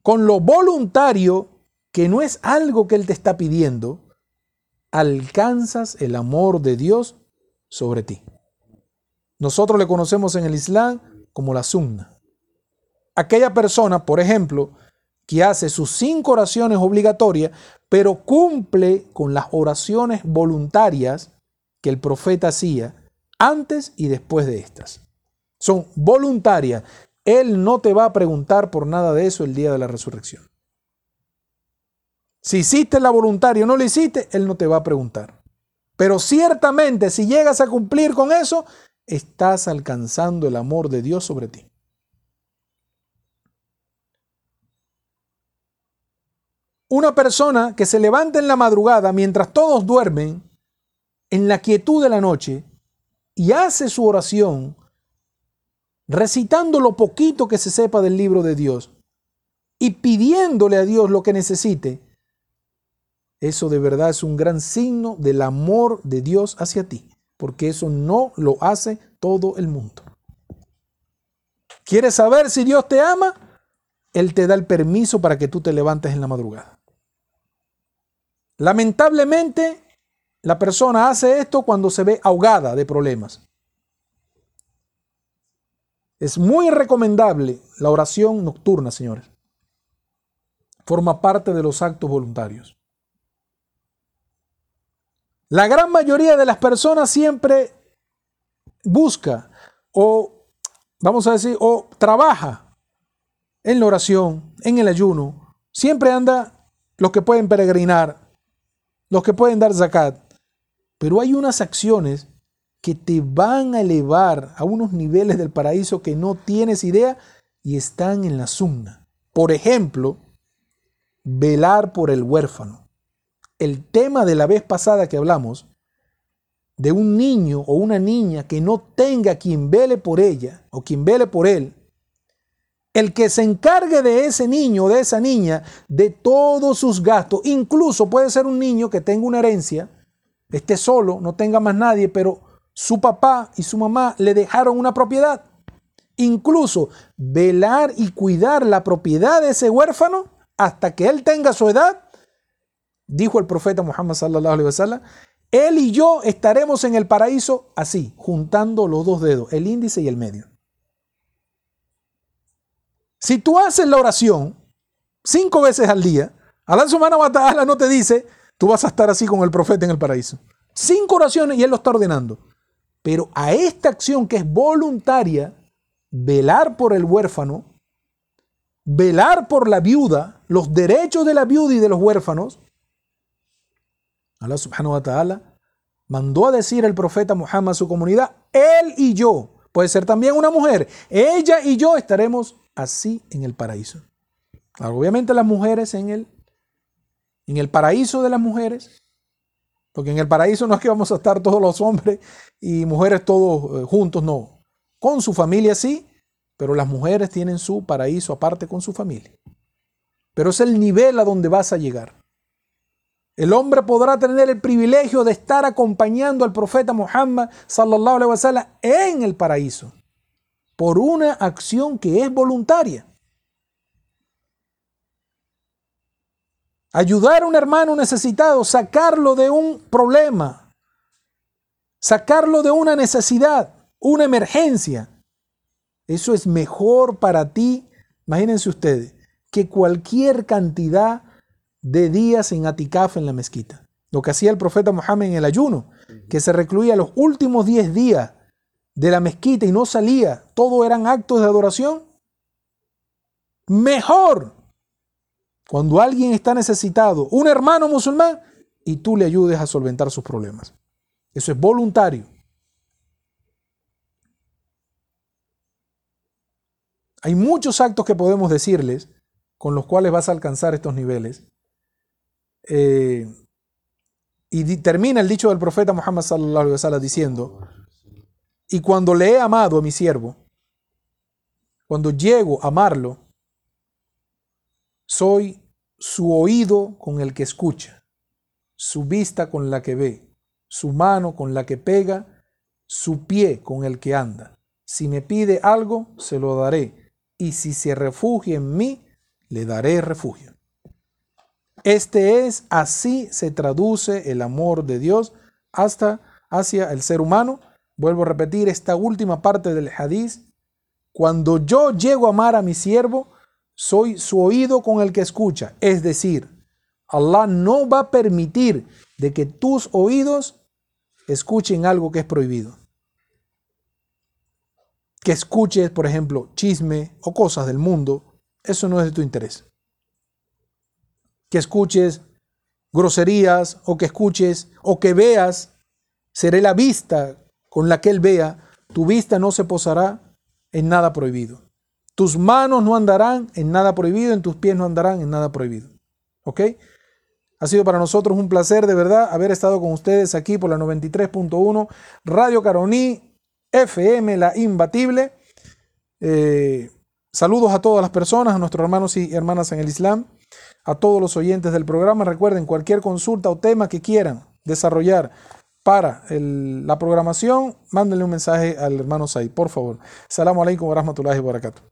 Con lo voluntario, que no es algo que Él te está pidiendo, alcanzas el amor de Dios sobre ti. Nosotros le conocemos en el Islam como la sunna. Aquella persona, por ejemplo, que hace sus cinco oraciones obligatorias, pero cumple con las oraciones voluntarias que el profeta hacía antes y después de estas. Son voluntarias. Él no te va a preguntar por nada de eso el día de la resurrección. Si hiciste la voluntaria o no lo hiciste, Él no te va a preguntar. Pero ciertamente si llegas a cumplir con eso, estás alcanzando el amor de Dios sobre ti. Una persona que se levanta en la madrugada mientras todos duermen, en la quietud de la noche, y hace su oración, recitando lo poquito que se sepa del libro de Dios, y pidiéndole a Dios lo que necesite, eso de verdad es un gran signo del amor de Dios hacia ti porque eso no lo hace todo el mundo. ¿Quieres saber si Dios te ama? Él te da el permiso para que tú te levantes en la madrugada. Lamentablemente, la persona hace esto cuando se ve ahogada de problemas. Es muy recomendable la oración nocturna, señores. Forma parte de los actos voluntarios. La gran mayoría de las personas siempre busca o, vamos a decir, o trabaja en la oración, en el ayuno. Siempre anda los que pueden peregrinar, los que pueden dar zakat. Pero hay unas acciones que te van a elevar a unos niveles del paraíso que no tienes idea y están en la sumna. Por ejemplo, velar por el huérfano el tema de la vez pasada que hablamos, de un niño o una niña que no tenga quien vele por ella o quien vele por él, el que se encargue de ese niño o de esa niña de todos sus gastos, incluso puede ser un niño que tenga una herencia, esté solo, no tenga más nadie, pero su papá y su mamá le dejaron una propiedad. Incluso velar y cuidar la propiedad de ese huérfano hasta que él tenga su edad dijo el profeta Muhammad sallallahu alaihi wasallam, él y yo estaremos en el paraíso así, juntando los dos dedos, el índice y el medio. Si tú haces la oración cinco veces al día, Allah subhanahu wa ta'ala no te dice, tú vas a estar así con el profeta en el paraíso. Cinco oraciones y él lo está ordenando. Pero a esta acción que es voluntaria, velar por el huérfano, velar por la viuda, los derechos de la viuda y de los huérfanos, Allah subhanahu wa ta'ala mandó a decir el profeta Muhammad a su comunidad, él y yo, puede ser también una mujer, ella y yo estaremos así en el paraíso. obviamente las mujeres en el, en el paraíso de las mujeres, Porque en el paraíso no es que vamos a estar todos los hombres y mujeres todos eh, juntos, no. Con su familia sí, pero las mujeres tienen su paraíso aparte con su familia. Pero es el nivel a donde vas a llegar. El hombre podrá tener el privilegio de estar acompañando al profeta Muhammad en el paraíso por una acción que es voluntaria. Ayudar a un hermano necesitado, sacarlo de un problema, sacarlo de una necesidad, una emergencia. Eso es mejor para ti, imagínense ustedes, que cualquier cantidad de días en atikaf en la mezquita. Lo que hacía el profeta Muhammad en el ayuno, que se recluía los últimos 10 días de la mezquita y no salía, todo eran actos de adoración. Mejor cuando alguien está necesitado, un hermano musulmán, y tú le ayudes a solventar sus problemas. Eso es voluntario. Hay muchos actos que podemos decirles con los cuales vas a alcanzar estos niveles. Eh, y termina el dicho del profeta Muhammad sallallahu alaihi wasallam diciendo, y cuando le he amado a mi siervo, cuando llego a amarlo, soy su oído con el que escucha, su vista con la que ve, su mano con la que pega, su pie con el que anda. Si me pide algo, se lo daré, y si se refugia en mí, le daré refugio. Este es, así se traduce el amor de Dios hasta hacia el ser humano. Vuelvo a repetir esta última parte del hadiz. Cuando yo llego a amar a mi siervo, soy su oído con el que escucha. Es decir, Allah no va a permitir de que tus oídos escuchen algo que es prohibido. Que escuches, por ejemplo, chisme o cosas del mundo, eso no es de tu interés. Que escuches groserías o que escuches o que veas, seré la vista con la que él vea, tu vista no se posará en nada prohibido. Tus manos no andarán en nada prohibido, en tus pies no andarán en nada prohibido. ¿Ok? Ha sido para nosotros un placer de verdad haber estado con ustedes aquí por la 93.1 Radio Caroní FM, la imbatible. Eh, saludos a todas las personas, a nuestros hermanos y hermanas en el Islam, a todos los oyentes del programa. Recuerden, cualquier consulta o tema que quieran desarrollar para la programación, mándenle un mensaje al hermano Said, por favor. Salamu alaikum wa rahmatullahi wa barakatuh.